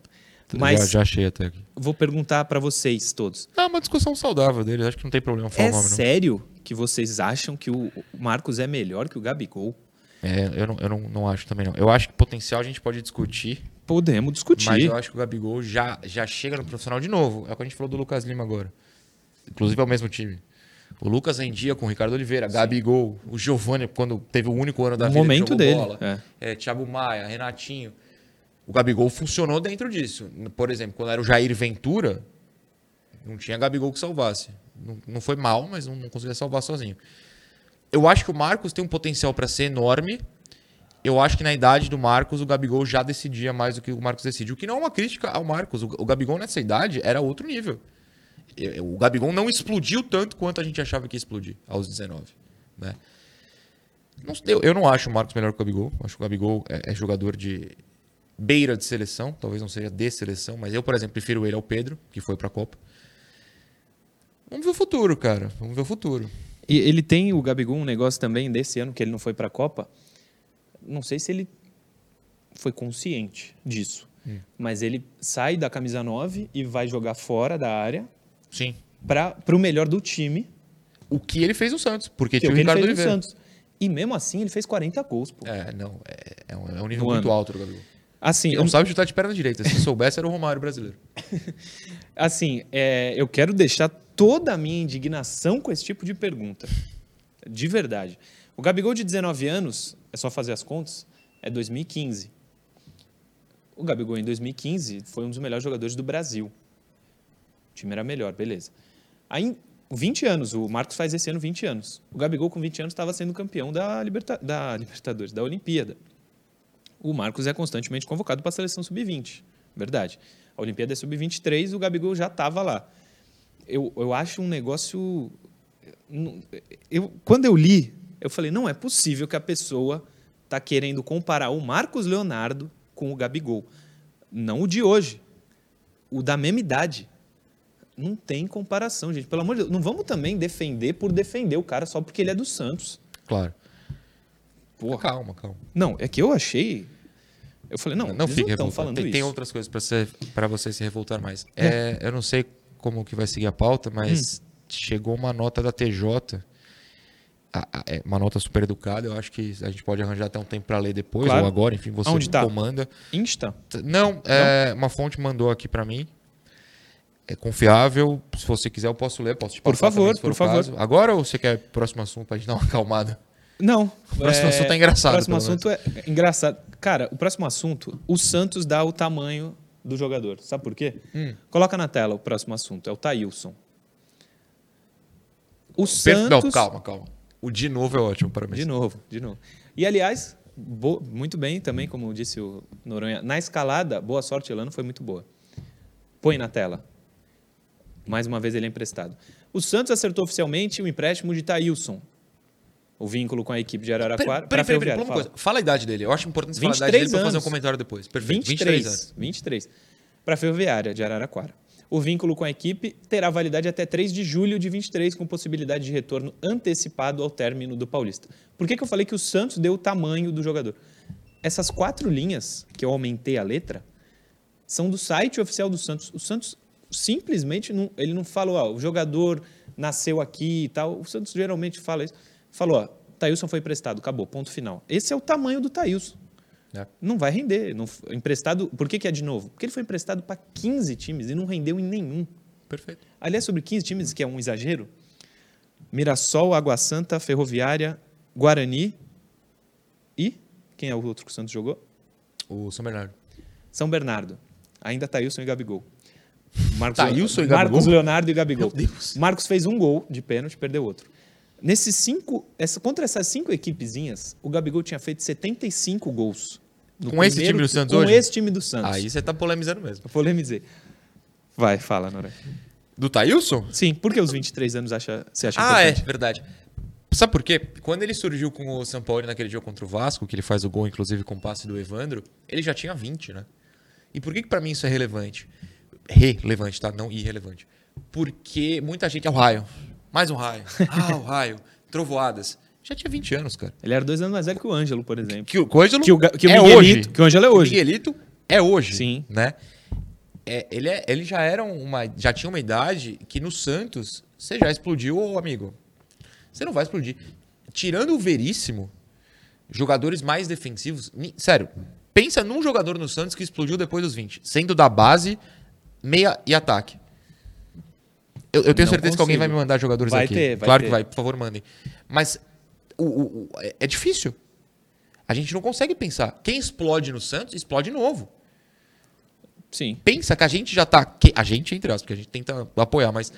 Mas já, já achei até aqui. vou perguntar para vocês todos. É uma discussão saudável deles, acho que não tem problema falar É o nome, não. sério que vocês acham que o Marcos é melhor que o Gabigol? É, eu não, eu não, não acho também, não. Eu acho que potencial a gente pode discutir, Podemos discutir. mas eu acho que o Gabigol já, já chega no profissional de novo. É o que a gente falou do Lucas Lima agora. Inclusive é o mesmo time. O Lucas rendia com o Ricardo Oliveira, Gabigol, o Giovanni, quando teve o único ano da O vida momento jogou dele, bola. é. É, Thiago Maia, Renatinho. O Gabigol funcionou dentro disso. Por exemplo, quando era o Jair Ventura, não tinha Gabigol que salvasse. Não, não foi mal, mas não, não conseguia salvar sozinho. Eu acho que o Marcos tem um potencial para ser enorme. Eu acho que na idade do Marcos, o Gabigol já decidia mais do que o Marcos decide. O que não é uma crítica ao Marcos. O, o Gabigol nessa idade era outro nível. O Gabigol não explodiu tanto quanto a gente achava que ia explodir aos 19. Né? Não- eu, eu não acho o Marcos melhor que o Gabigol. Acho que o Gabigol é, é jogador de beira de seleção. Talvez não seja de seleção, mas eu, por exemplo, prefiro ele ao Pedro, que foi pra Copa. Vamos ver o futuro, cara. Vamos ver o futuro. E ele tem, o Gabigol, um negócio também desse ano que ele não foi para a Copa. Não sei se ele foi consciente disso. Hum. Mas ele sai da camisa 9 e vai jogar fora da área Sim. para o melhor do time, O que ele fez no Santos, porque que tinha o o que ele Ricardo fez no Oliveira. Santos. E mesmo assim ele fez 40 gols, pô. É, não, é, é um, é um nível No muito ano. alto do Gabigol. Assim, Ele eu, não sabe chutar de perna direita. Se soubesse, era o Romário brasileiro. assim é, eu quero deixar toda a minha indignação com esse tipo de pergunta. De verdade. O Gabigol de 19 anos, é só fazer as contas, é 2015. O Gabigol em 2015 foi um dos melhores jogadores do Brasil. Time era melhor, beleza. Aí, em 20 anos, o Marcos faz esse ano 20 anos. O Gabigol, com 20 anos, estava sendo campeão da, Liberta- da Libertadores, da Olimpíada. O Marcos é constantemente convocado para a seleção sub-20, verdade. A Olimpíada é sub-23, o Gabigol já estava lá. Eu, eu acho um negócio. Eu, quando eu li, eu falei: não é possível que a pessoa está querendo comparar o Marcos Leonardo com o Gabigol. Não o de hoje, o da mesma idade. Não tem comparação, gente. Pelo amor de Deus, não vamos também defender por defender o cara só porque ele é do Santos. Claro. Porra. Calma, calma. Não, é que eu achei. Eu falei, não, não fique não falando Tem, isso. tem outras coisas pra você, pra você se revoltar mais. É, eu não sei como que vai seguir a pauta, mas Hum. chegou uma nota da TJ. é uma nota super educada. Eu acho que a gente pode arranjar até um tempo pra ler depois Claro. ou agora. Enfim, você Aonde tá? comanda. Insta. Não, é, uma fonte mandou aqui pra mim. É confiável. Se você quiser, eu posso ler. Posso te Por passar favor, também, por favor. caso. Agora ou você quer próximo assunto pra gente dar uma acalmada? Não. O próximo assunto é engraçado, O próximo assunto é engraçado. Cara, o próximo assunto, o Santos dá o tamanho do jogador. Sabe por quê? Hum. Coloca na tela o próximo assunto. É o Thailson. O Per- Santos... Não, calma, calma. O de novo é ótimo para mim. De novo, de novo. E, aliás, bo- muito bem também, como disse o Noronha. Na escalada, boa sorte, Elano, foi muito boa. Põe na tela. Mais uma vez ele é emprestado. O Santos acertou oficialmente o empréstimo de Thailson. O vínculo com a equipe de Araraquara. Peraí, peraí, pera fala. Fala a idade dele. Eu acho importante você falar a idade 23 dele pra fazer um comentário depois. Perfeito. 23, anos. 23. Para a Ferroviária de Araraquara. O vínculo com a equipe terá validade até 3 de julho de 23, com possibilidade de retorno antecipado ao término do Paulista. Por que, que eu falei que o Santos deu o tamanho do jogador? Essas quatro linhas, que eu aumentei a letra, são do site oficial do Santos. O Santos simplesmente não, ele não falou, ó, o jogador nasceu aqui e tal. O Santos geralmente fala isso. Falou, ó, Thailson foi emprestado, acabou, ponto final. Esse é o tamanho do Thailson. É. Não vai render. Não, emprestado, por que, que é de novo? Porque ele foi emprestado para 15 times e não rendeu em nenhum. Perfeito. Aliás, sobre 15 times, que é um exagero, Mirassol, Água Santa, Ferroviária, Guarani e quem é o outro que o Santos jogou? O São Bernardo. São Bernardo. Ainda Thailson e Gabigol. Marcos, Thailson e Marcos Gabigol? Leonardo e Gabigol. Meu Deus. Marcos fez um gol de pênalti, perdeu outro. Nesses cinco, essa, contra essas cinco equipezinhas, o Gabigol tinha feito 75 gols. No Com esse primeiro- time do Santos com hoje? esse time do Santos. Aí você tá polemizando mesmo. Eu polemizei. Vai, fala, Nora. Do Thailson? Sim, por que os 23 anos acha, você acha Ah, é, importante? verdade. Sabe por quê? Quando ele surgiu com o São Paulo naquele jogo contra o Vasco, que ele faz o gol, inclusive, com o passe do Evandro, ele já tinha 20, né? E por que, que pra mim isso é relevante? Relevante, tá? Não irrelevante. Porque muita gente é o raio. Mais um raio. Ah, o raio. Trovoadas. Já tinha 20 anos, cara. Ele era dois anos mais velho que o Ângelo, por exemplo. Que, o Ângelo Que o, que o é Miguelito, hoje. Que o Ângelo é O hoje. Miguelito é hoje. Sim. Né? É, ele, é- ele já era uma. Já tinha uma idade que no Santos você já explodiu, ô amigo. Você não vai explodir. Tirando o Veríssimo, jogadores mais defensivos. Sério, pensa num jogador no Santos que explodiu depois dos 20, sendo da base, meia e ataque. Eu, eu tenho Não certeza que alguém vai me consigo. mandar jogadores Vai aqui. ter, vai claro ter. que vai, por favor, mandem. Mas o- o- o- é- é difícil. A gente não consegue pensar. Quem explode no Santos, explode novo. Sim. Pensa que a gente já tá. que- a gente, entre aspas, porque a gente tenta apoiar, mas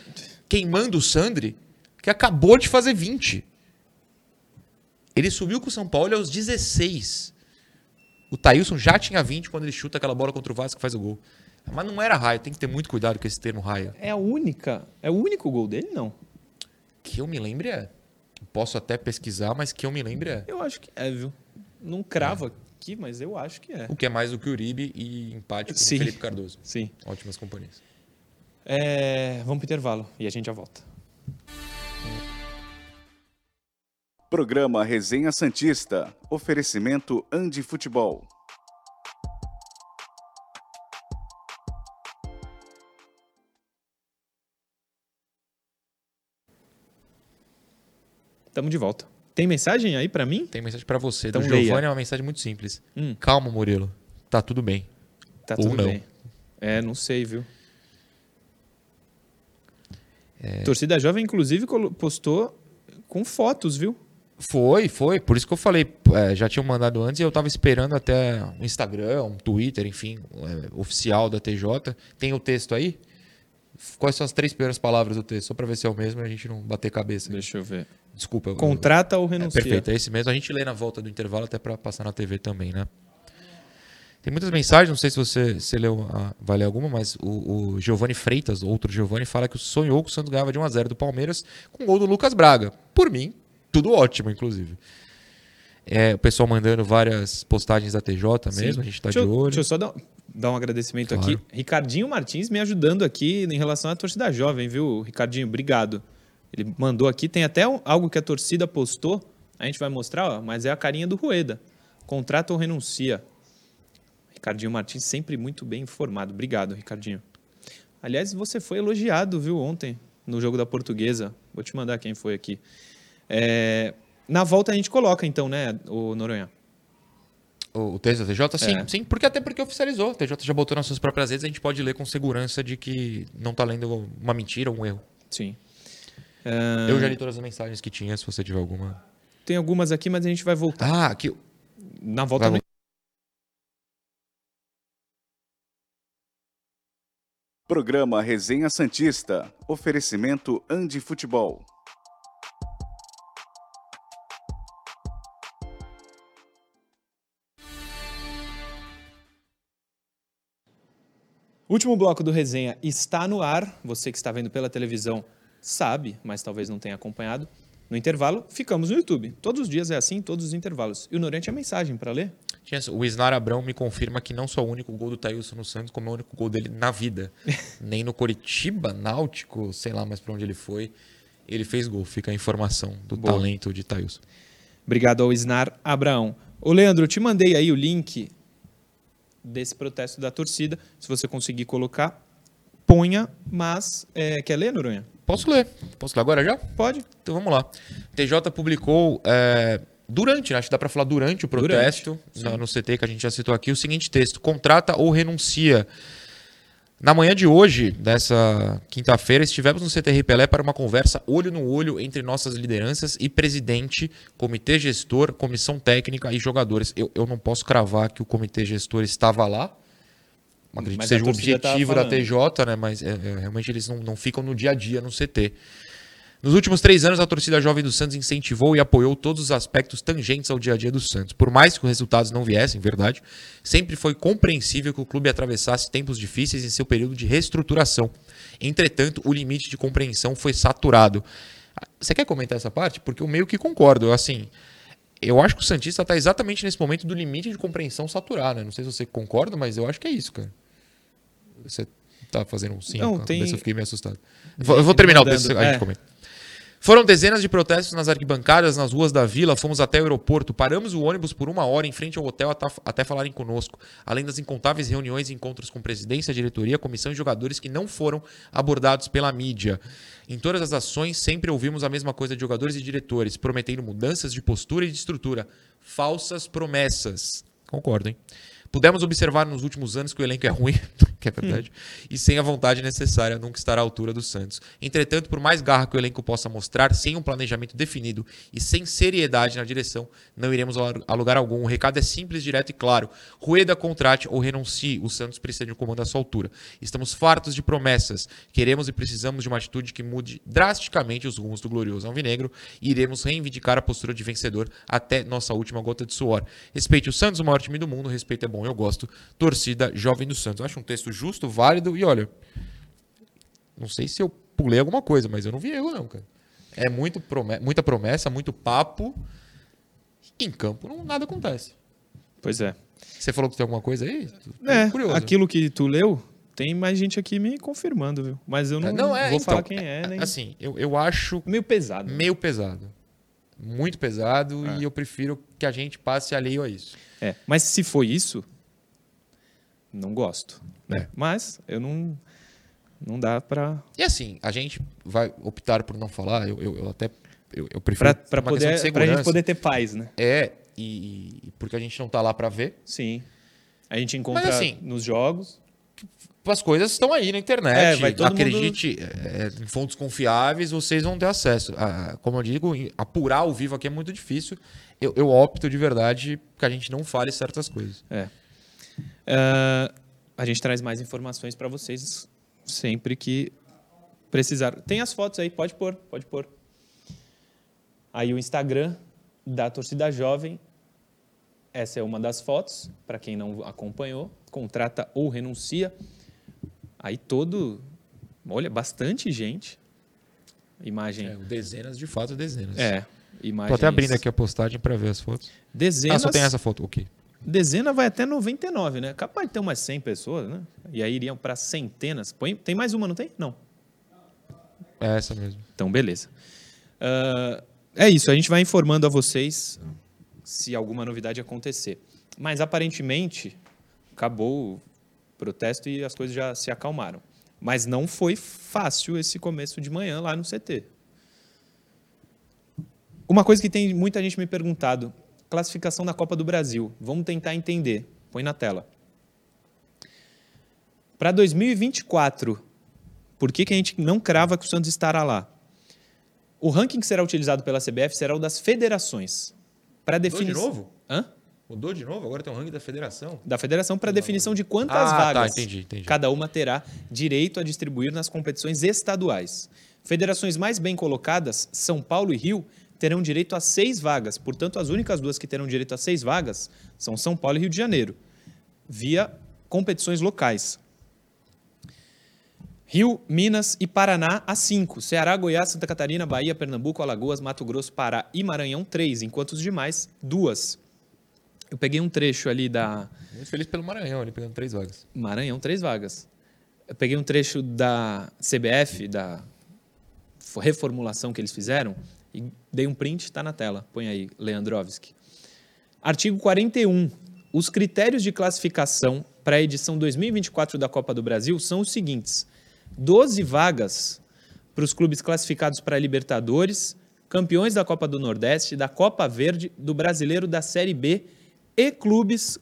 queimando o Sandri, que acabou de fazer 20. Ele subiu com o São Paulo aos 16. O Thailson já tinha 20 quando ele chuta aquela bola contra o Vasco que faz o gol. Mas não era raio, tem que ter muito cuidado com esse termo raio. É a única. É o único gol dele, não. Que eu me lembre é. Posso até pesquisar, mas que eu me lembre é. Eu acho que é, viu? Não crava aqui, mas eu acho que é. O que é mais do que o Uribe e empate com o. Felipe Cardoso. Sim. Ótimas companhias. É, vamos pro intervalo e a gente já volta. Programa Resenha Santista. Oferecimento Andi Futebol. Tamo de volta. Tem mensagem aí pra mim? Tem mensagem pra você. Então do leia. Giovanni é uma mensagem muito simples. Hum. Calma, Murilo. Tá tudo bem. Tá Ou tudo não. bem. É, não sei, viu? Torcida Jovem, inclusive, postou com fotos, viu? Foi, foi. Por isso que eu falei. é, já tinham mandado antes e eu tava esperando até um Instagram, um Twitter, enfim, é, oficial da TJ. Tem o texto aí? Quais são as três primeiras palavras do texto? Só pra ver se é o mesmo e a gente não bater cabeça. Deixa eu ver. Desculpa. eu- Contrata ou É, renuncia? perfeito, é esse mesmo. A gente lê na volta do intervalo até pra passar na TV também, né? Tem muitas mensagens, não sei se você, se leu, a, vai ler alguma, mas o, o Giovanni Freitas, outro Giovanni, fala que sonhou que o Santos ganhava de 1x0 do Palmeiras com o gol do Lucas Braga. Por mim, tudo ótimo, inclusive. É, o pessoal mandando várias postagens da TJ Sim. mesmo, a gente tá deixa de eu, olho. Deixa eu só dar, dar um agradecimento Claro. aqui. Ricardinho Martins me ajudando aqui em relação à torcida jovem, viu, Ricardinho? Obrigado. Ele mandou aqui, tem até algo que a torcida postou, a gente vai mostrar, ó, mas é a carinha do Rueda. Contrata ou renuncia. Ricardinho Martins sempre muito bem informado. Obrigado, Ricardinho. Aliás, você foi elogiado, viu, ontem, no jogo da Portuguesa. Vou te mandar quem foi aqui. É, na volta a gente coloca, então, né, o Noronha? O, o texto da TJ? Sim, É. sim, porque até porque oficializou. A TJ já botou nas suas próprias redes, a gente pode ler com segurança de que não tá lendo uma mentira ou um erro. Sim. É, Eu já li todas as mensagens que tinha, se você tiver alguma. Tem algumas aqui, mas a gente vai voltar. Ah, aqui. Na volta Vai no- Programa Resenha Santista. Oferecimento Andi Futebol. Último bloco do resenha está no ar. Você que está vendo pela televisão sabe, mas talvez não tenha acompanhado. No intervalo, ficamos no YouTube. Todos os dias é assim, todos os intervalos. E o Norente tinha mensagem para ler? O Isnar Abrão me confirma que não só o único gol do Thailson no Santos, como é o único gol dele na vida. Nem no Coritiba, Náutico, sei lá mais pra onde ele foi. Ele fez gol. Fica a informação do Boa. talento de Thailson. Obrigado ao Isnar Abraão. Ô, Leandro, eu te mandei aí o link desse protesto da torcida. Se você conseguir colocar, ponha, mas... é, quer ler, Noronha? Posso ler? Posso ler agora já? Pode. Então vamos lá. TJ publicou é, durante, né, acho que dá para falar durante o protesto, Durante, no, no CT que a gente já citou aqui, o seguinte texto: contrata ou renuncia. Na manhã de hoje, dessa quinta-feira, estivemos no CTR Pelé para uma conversa olho no olho entre nossas lideranças e presidente, comitê gestor, comissão técnica e jogadores. Eu, eu não posso cravar que o comitê gestor estava lá. Acredito que seja o tava objetivo da. TJ, né? Mas é, é, realmente eles não, não ficam no dia a dia no CT. Nos últimos três anos, a torcida jovem do Santos incentivou e apoiou todos os aspectos tangentes ao dia a dia do Santos. Por mais que os resultados não viessem, verdade, sempre foi compreensível que o clube atravessasse tempos difíceis em seu período de reestruturação. Entretanto, o limite de compreensão foi saturado. Você quer comentar essa parte? Porque eu meio que concordo. Assim, eu acho que o Santista está exatamente nesse momento do limite de compreensão saturado. né? Não sei se você concorda, mas eu acho que é isso, cara. Você tá fazendo um sim Não, tem- eu fiquei meio assustado. Eu vou terminar o texto, a gente é. comenta. Foram dezenas de protestos nas arquibancadas, nas ruas da vila, fomos até o aeroporto, paramos o ônibus por uma hora em frente ao hotel até, falarem conosco, além das incontáveis reuniões e encontros com presidência, diretoria, comissão e jogadores que não foram abordados pela mídia. Em todas as ações, sempre ouvimos a mesma coisa de jogadores e diretores, prometendo mudanças de postura e de estrutura. Falsas promessas. Concordo, hein? Pudemos observar nos últimos anos que o elenco é ruim, que é verdade, e sem a vontade necessária nunca estará à altura do Santos. Entretanto, por mais garra que o elenco possa mostrar, sem um planejamento definido e sem seriedade na direção, não iremos a lugar algum. O recado é simples, direto e claro. Rueda contrate ou renuncie. O Santos precisa de um comando à sua altura. Estamos fartos de promessas. Queremos e precisamos de uma atitude que mude drasticamente os rumos do glorioso Alvinegro e iremos reivindicar a postura de vencedor até nossa última gota de suor. Respeite o Santos, o maior time do mundo. Respeito é bom, eu gosto. Torcida Jovem do Santos. Eu acho um texto justo, válido e olha, não sei se eu pulei alguma coisa, mas eu não vi erro não, cara. É muito promessa, muita promessa, muito papo. Em campo não, nada acontece. Pois é. Você falou que tem alguma coisa aí? É, curioso. aquilo que tu leu, tem mais gente aqui me confirmando, viu? Mas eu não, não é, vou então, falar quem é, nem... Assim, eu, eu acho... Meio pesado. Meio pesado. Muito pesado é. e eu prefiro que a gente passe alheio a isso. É, mas se foi isso, não gosto. Né? É. Mas eu não. Não dá para. E assim, a gente vai optar por não falar, eu, eu, eu até. Eu, eu prefiro. Para poder pra gente poder ter paz, né? É, e, e porque a gente não tá lá para ver. Sim. A gente encontra Mas, assim, nos jogos. As coisas estão aí na internet. É, Acredite, mundo... é, em fontes confiáveis, vocês vão ter acesso. Ah, como eu digo, apurar ao vivo aqui é muito difícil. Eu, eu opto de verdade que a gente não fale certas coisas. É. Uh, a gente traz mais informações para vocês sempre que precisar. Tem as fotos aí, pode pôr, pode pôr. Aí o Instagram da Torcida Jovem, essa é uma das fotos, para quem não acompanhou, contrata ou renuncia. Aí todo, olha, bastante gente. Imagem. É, dezenas, de fato, dezenas. É. Imagens... Tô até abrindo aqui a postagem para ver as fotos. Dezenas. Ah, só tem essa foto, ok. Dezena vai até 99, né? Capaz de ter umas 100 pessoas, né? E aí iriam para centenas. Põe, tem mais uma, não tem? Não. É essa mesmo. Então, beleza. Uh, é isso, a gente vai informando a vocês se alguma novidade acontecer. Mas aparentemente acabou o protesto e as coisas já se acalmaram. Mas não foi fácil esse começo de manhã lá no CT. Uma coisa que tem muita gente me perguntado: classificação da Copa do Brasil. Vamos tentar entender. Põe na tela. Para 2024, por que, que a gente não crava que o Santos estará lá? O ranking que será utilizado pela CBF será o das federações. Para definir. de novo? Hã? Mudou de novo? Agora tem um ranking da federação? Da federação para definição de quantas ah, tá, vagas tá, entendi, entendi. cada uma terá direito a distribuir nas competições estaduais. Federações mais bem colocadas, São Paulo e Rio, terão direito a seis vagas. Portanto, as únicas duas que terão direito a seis vagas são São Paulo e Rio de Janeiro, via competições locais. Rio, Minas e Paraná a cinco. Ceará, Goiás, Santa Catarina, Bahia, Pernambuco, Alagoas, Mato Grosso, Pará e Maranhão, três, enquanto os demais, duas. Eu peguei um trecho ali da. Muito feliz pelo Maranhão, ele pegando três vagas. Maranhão, três vagas. Eu peguei um trecho da CBF, da reformulação que eles fizeram, e dei um print, está na tela. Põe aí, Leandrovski. Artigo 41. Os critérios de classificação para a edição 2024 da Copa do Brasil são os seguintes: 12 vagas para os clubes classificados para a Libertadores, campeões da Copa do Nordeste, da Copa Verde, do Brasileiro da Série B e clubes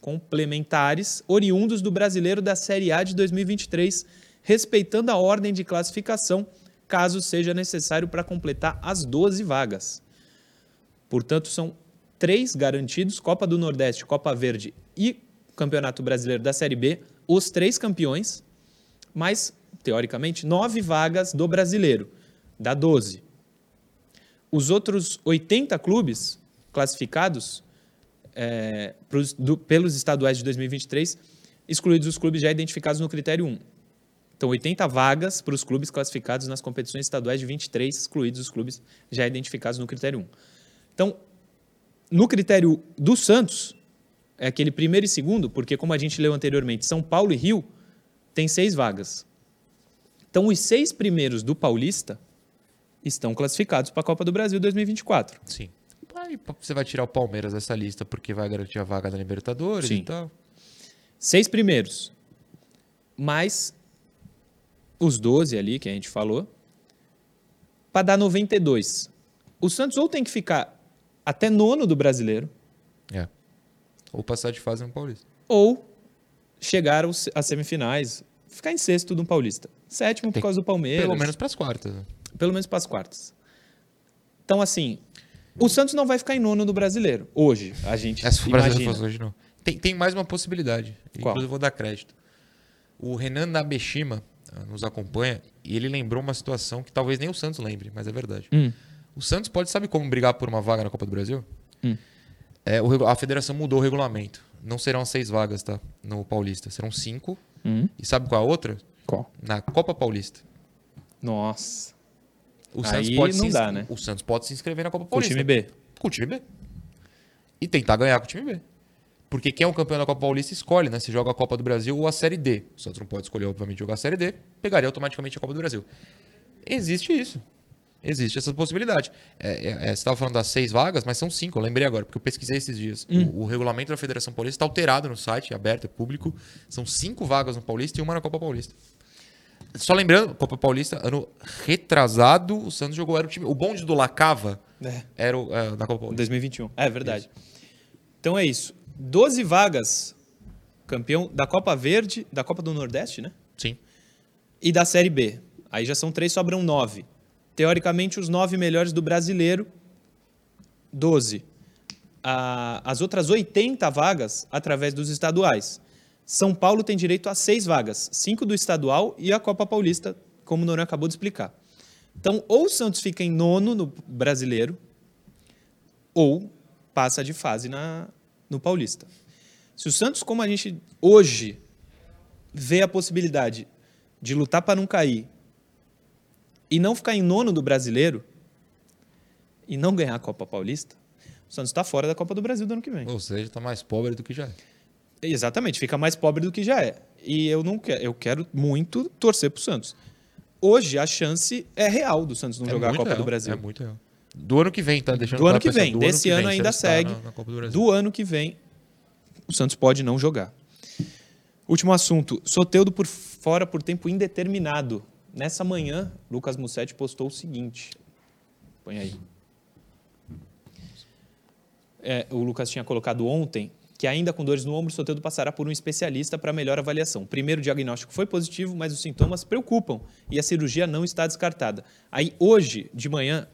complementares oriundos do Brasileiro da Série A de 2023, respeitando a ordem de classificação caso seja necessário para completar as 12 vagas. Portanto, são três garantidos: Copa do Nordeste, Copa Verde e Campeonato Brasileiro da Série B, os três campeões, mais, teoricamente, nove vagas do brasileiro, dá 12. Os outros 80 clubes classificados é, pros, do, pelos estaduais de 2023, excluídos os clubes já identificados no critério 1. Então, 80 vagas para os clubes classificados nas competições estaduais de 23, excluídos os clubes já identificados no critério 1. Então, no critério do Santos, é aquele primeiro e segundo, porque, como a gente leu anteriormente, São Paulo e Rio tem seis vagas. Então, os seis primeiros do Paulista estão classificados para a Copa do Brasil 2024. Sim. Aí você vai tirar o Palmeiras dessa lista porque vai garantir a vaga da Libertadores Sim. e tal. Seis primeiros, mais os 12 ali que a gente falou, para dar 92. O Santos ou tem que ficar até nono do brasileiro, É. Ou passar de fase no Paulista. ou chegar às semifinais, ficar em sexto do Paulista. Sétimo por Tem- causa do Palmeiras. Pelo menos para as quartas. né? Pelo menos para as quartas. Então, assim, o Santos não vai ficar em nono do brasileiro. Hoje, a gente É, se o brasileiro fosse hoje, não. Tem, tem mais uma possibilidade. Qual? Inclusive, eu vou dar crédito. O Renan Nabeshima ah, nos acompanha e ele lembrou uma situação que talvez nem o Santos lembre, mas é verdade. Hum. O Santos pode, sabe como brigar por uma vaga na Copa do Brasil? Hum. É, a federação mudou o regulamento. Não serão seis vagas, tá? No Paulista. Serão cinco. Hum. E sabe qual é a outra? Qual? Na Copa Paulista. Nossa. O Aí Santos pode não se dá, né? O Santos pode se inscrever na Copa O Paulista. time B. Com o time B. E tentar ganhar com o time B. Porque quem é o campeão da Copa Paulista escolhe, né? Se joga a Copa do Brasil ou a Série D. O Santos não pode escolher, obviamente, jogar a Série D, pegaria automaticamente a Copa do Brasil. Existe isso. Existe essa possibilidade. É, é, é, você estava falando das seis vagas, mas são cinco, eu lembrei agora, porque eu pesquisei esses dias. O, o regulamento da Federação Paulista está alterado no site, é aberto, é público. São cinco vagas no Paulista e uma na Copa Paulista. Só lembrando, Copa Paulista, ano retrasado, o Santos jogou, era o time. O bonde do Lacava É. era o, é, da Copa Paulista. 2021. É verdade. Então é isso. 12 vagas campeão da Copa Verde, da Copa do Nordeste, né? Sim. E da Série B. Aí já são três, sobram nove. Teoricamente, os nove melhores do brasileiro, 12. A- as outras 80 vagas através dos estaduais. São Paulo tem direito a seis vagas, cinco do estadual e a Copa Paulista, como o Noronha acabou de explicar. Então, ou o Santos fica em nono no brasileiro, ou passa de fase na, no Paulista. Se o Santos, como a gente hoje vê a possibilidade de lutar para não cair e não ficar em nono do brasileiro e não ganhar a Copa Paulista, o Santos está fora da Copa do Brasil do ano que vem. Ou seja, tá mais pobre do que já é. Exatamente, fica mais pobre do que já é. E eu não quero, eu quero muito torcer para o Santos. Hoje a chance é real do Santos não É jogar a Copa real, do Brasil. É muito real. Do ano que vem, tá? Deixando Do ano que vem, desse ano ainda tá segue. na- na Copa do. Do ano que vem, o Santos pode não jogar. Último assunto. Soteudo por fora por tempo indeterminado. Nessa manhã, Lucas Mussetti postou o seguinte. Põe aí. É, o Lucas tinha colocado ontem que ainda com dores no ombro, Soteudo passará por um especialista para melhor avaliação. O primeiro diagnóstico foi positivo, mas os sintomas preocupam e a cirurgia não está descartada. Aí, hoje, de manhã,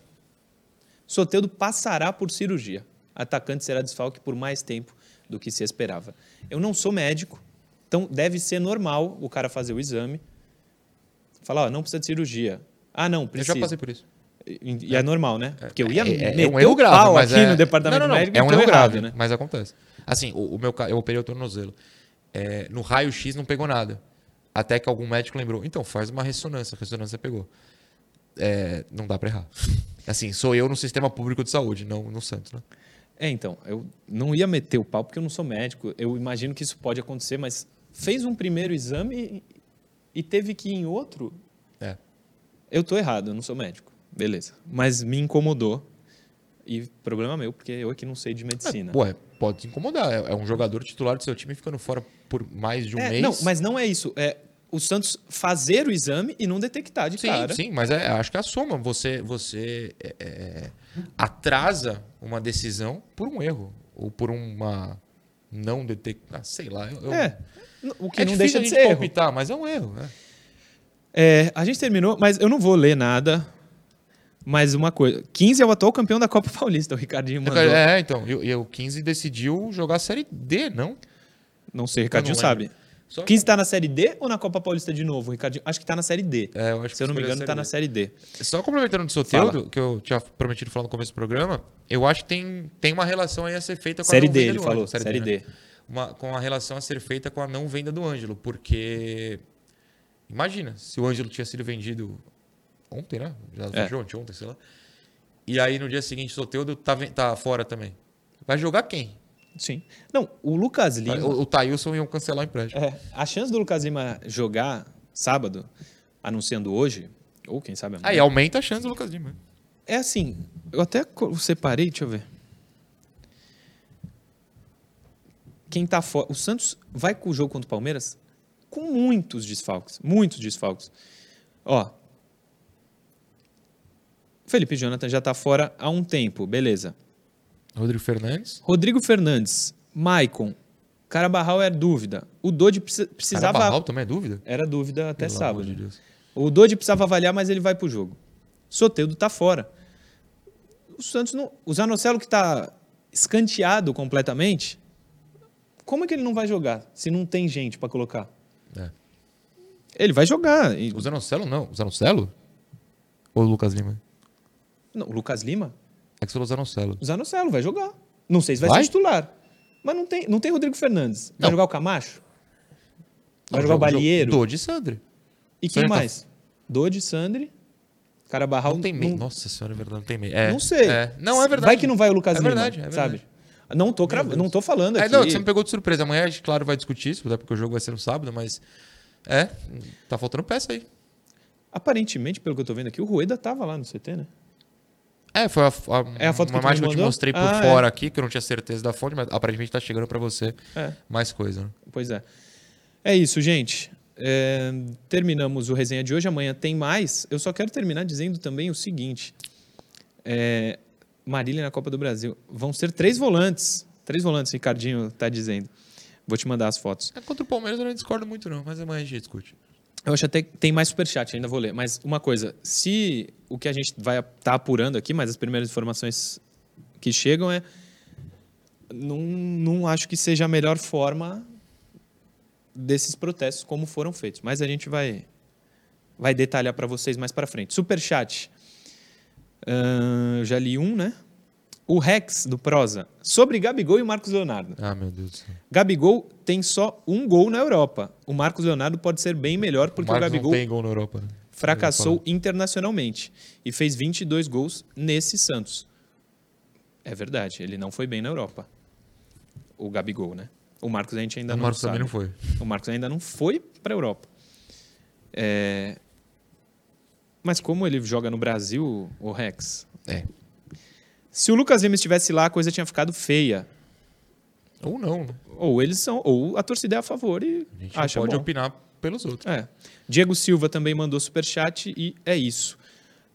Soteudo passará por cirurgia. Atacante será desfalque por mais tempo do que se esperava. Eu não sou médico, então deve ser normal o cara fazer o exame, falar, ó, não precisa de cirurgia. Ah, não, Eu precisa. já passei por isso. E, é normal, né? Porque eu ia é, é, um erro grave, pau mas aqui é... no departamento não, não, não, médico É um erro errado, grave, né? mas acontece. Assim, o, o meu, eu operei o tornozelo. É, no raio-x não pegou nada. Até que algum médico lembrou. Então, faz uma ressonância. A ressonância pegou. É, não dá pra errar. Assim, sou eu no sistema público de saúde, não no Santos, né? É, então, eu não ia meter o pau porque eu não sou médico. Eu imagino que isso pode acontecer, mas fez um primeiro exame e, e teve que ir em outro. É. Eu tô errado, eu não sou médico. Beleza. Mas me incomodou. E problema meu, porque eu aqui não sei de medicina. Pô, é, pode te incomodar. É, é um jogador titular do seu time ficando fora por mais de um É, mês. Não, mas não é isso. É o Santos fazer o exame e não detectar de Sim, cara. sim, mas é, acho que é a soma. Você, você é, é, atrasa uma decisão por um erro. Ou por uma não detectar. Sei lá. Eu, É. O que é não deixa de ser erro. palpitar, mas é um erro. né? É, a gente terminou, mas eu não vou ler nada. Mas uma coisa. 15 é o atual campeão da Copa Paulista, o Ricardinho mandou. É, então. E, e o 15 decidiu jogar a Série D, não? Não sei, o Ricardinho não sabe. Só 15 tá na Série D ou na Copa Paulista de novo? Ricardinho, acho que tá na Série D. É, eu acho Se eu não me engano, tá na Série Série D. D. Só complementando do Soteudo, que eu tinha prometido falar no começo do programa, eu acho que tem, tem uma relação aí a ser feita com Série a não D, venda ele do falou. Ângelo. Série D. né? Uma, com a relação a ser feita com a não venda do Ângelo, porque imagina, se o Ângelo tinha sido vendido ontem, né? Já É. fechou ontem, ontem, sei lá. E aí no dia seguinte o Soteudo tá, tá fora também. Vai jogar quem? Sim. Não, o Lucas Lima. O, o Thailson iam cancelar o empréstimo. É, a chance do Lucas Lima jogar sábado, anunciando hoje, Ou quem sabe amanhã. Aí aumenta a chance do Lucas Lima. É assim, eu até separei, deixa eu ver. Quem tá fora. O Santos vai com o jogo contra o Palmeiras com muitos desfalques. Muitos desfalques. Ó. Felipe Jonathan já tá fora há um tempo, beleza. Rodrigo Fernandes. Rodrigo Fernandes, Maicon, Carabarral é dúvida. O Dodi precis- precisava. Carabarral também é dúvida? Era dúvida até Pelo sábado. de. O Dodi precisava avaliar, mas ele vai pro jogo. Soteudo tá fora. O Santos não. O Zanocelo que tá escanteado completamente. Como é que ele não vai jogar se não tem gente para colocar? É. Ele vai jogar. E- O Zanocelo não. O Zanocelo? Ou o Lucas Lima? Não, o Lucas Lima, É que você falou Zanocelo. Zanocelo vai jogar. Não sei se vai, Vai? ser titular. Mas não tem, não tem Rodrigo Fernandes. Vai Não. jogar o Camacho? Vai Não, jogar o Balieiro? Dodi e Sandri. E quem Sandri tá- mais? Dodi, Sandri, Carabarral. Não tem meio. Nossa senhora, é verdade, não tem meio. É, Não sei. é. Não, é verdade. Vai que não vai o Lucas É Lima, verdade, é sabe? verdade. Não tô. Deus. não tô falando É, aqui. não, você me pegou de surpresa. Amanhã a gente, claro, vai discutir isso, até porque o jogo vai ser no sábado, mas. É, tá faltando peça aí. Aparentemente, pelo que eu tô vendo aqui, o Rueda tava lá no CT, né? É, foi a, a, É a foto que uma tu imagem que eu te mostrei por Ah, fora aqui, que eu não tinha certeza da fonte, mas aparentemente tá chegando pra você É, mais coisa. Né? pois é. É isso, gente. É, terminamos o resenha de hoje. Amanhã tem mais. Eu só quero terminar dizendo também o seguinte: é, Marília na Copa do Brasil. Vão ser três volantes. Três volantes, Ricardinho tá dizendo. Vou te mandar as fotos. É, contra o Palmeiras eu não discordo muito, não, mas amanhã a gente discute. Eu acho até que tem mais superchat, ainda vou ler. Mas uma coisa, se o que a gente vai estar tá apurando aqui, mas as primeiras informações que chegam é. Não, não acho que seja a melhor forma desses protestos como foram feitos. Mas a gente vai, vai detalhar para vocês mais para frente. Superchat. Eu já li um, né? O Rex, do Prosa. Sobre Gabigol e Marcos Leonardo. Ah, meu Deus do céu. Gabigol tem só um gol na Europa. O Marcos Leonardo pode ser bem melhor porque o, Marcos Gabigol tem gol na Europa. Né? fracassou internacionalmente e fez 22 gols nesse Santos. É verdade, ele não foi bem na Europa. O Gabigol, né? O Marcos a gente ainda O não Marcos sabe. também não foi. O Marcos ainda não foi para a Europa. É... Mas como ele joga no Brasil, o Rex? É. Se o Lucas Lima estivesse lá, a coisa tinha ficado feia. Ou não, né? Ou eles são, ou a torcida é a favor e A gente acha pode bom. opinar pelos outros. É. Diego Silva também mandou superchat e é isso.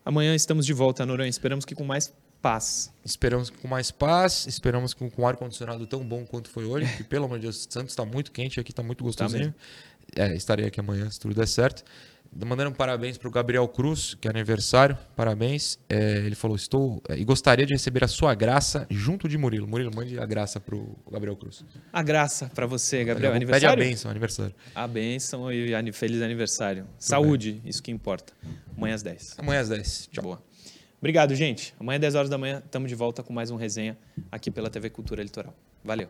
Amanhã estamos de volta, Noronha. Esperamos que com mais paz. Esperamos que com mais paz, esperamos que com ar-condicionado tão bom quanto foi hoje, que pelo amor de Deus, Santos está muito quente, aqui está muito gostosinho. é, estarei aqui amanhã, se tudo der certo. Mandando um parabéns para o Gabriel Cruz, que é aniversário, parabéns. É, ele falou, estou é, e gostaria de receber a sua graça junto de Murilo. Murilo, mande a graça para o Gabriel Cruz. A graça para você, Gabriel. Pede a Aniversário? bênção, aniversário. A bênção e feliz aniversário. Saúde, isso que importa. Amanhã às 10. Amanhã às 10. Tchau. Boa. Obrigado, gente. Amanhã, 10 horas da manhã, estamos de volta com mais um resenha aqui pela TV Cultura Litoral. Valeu.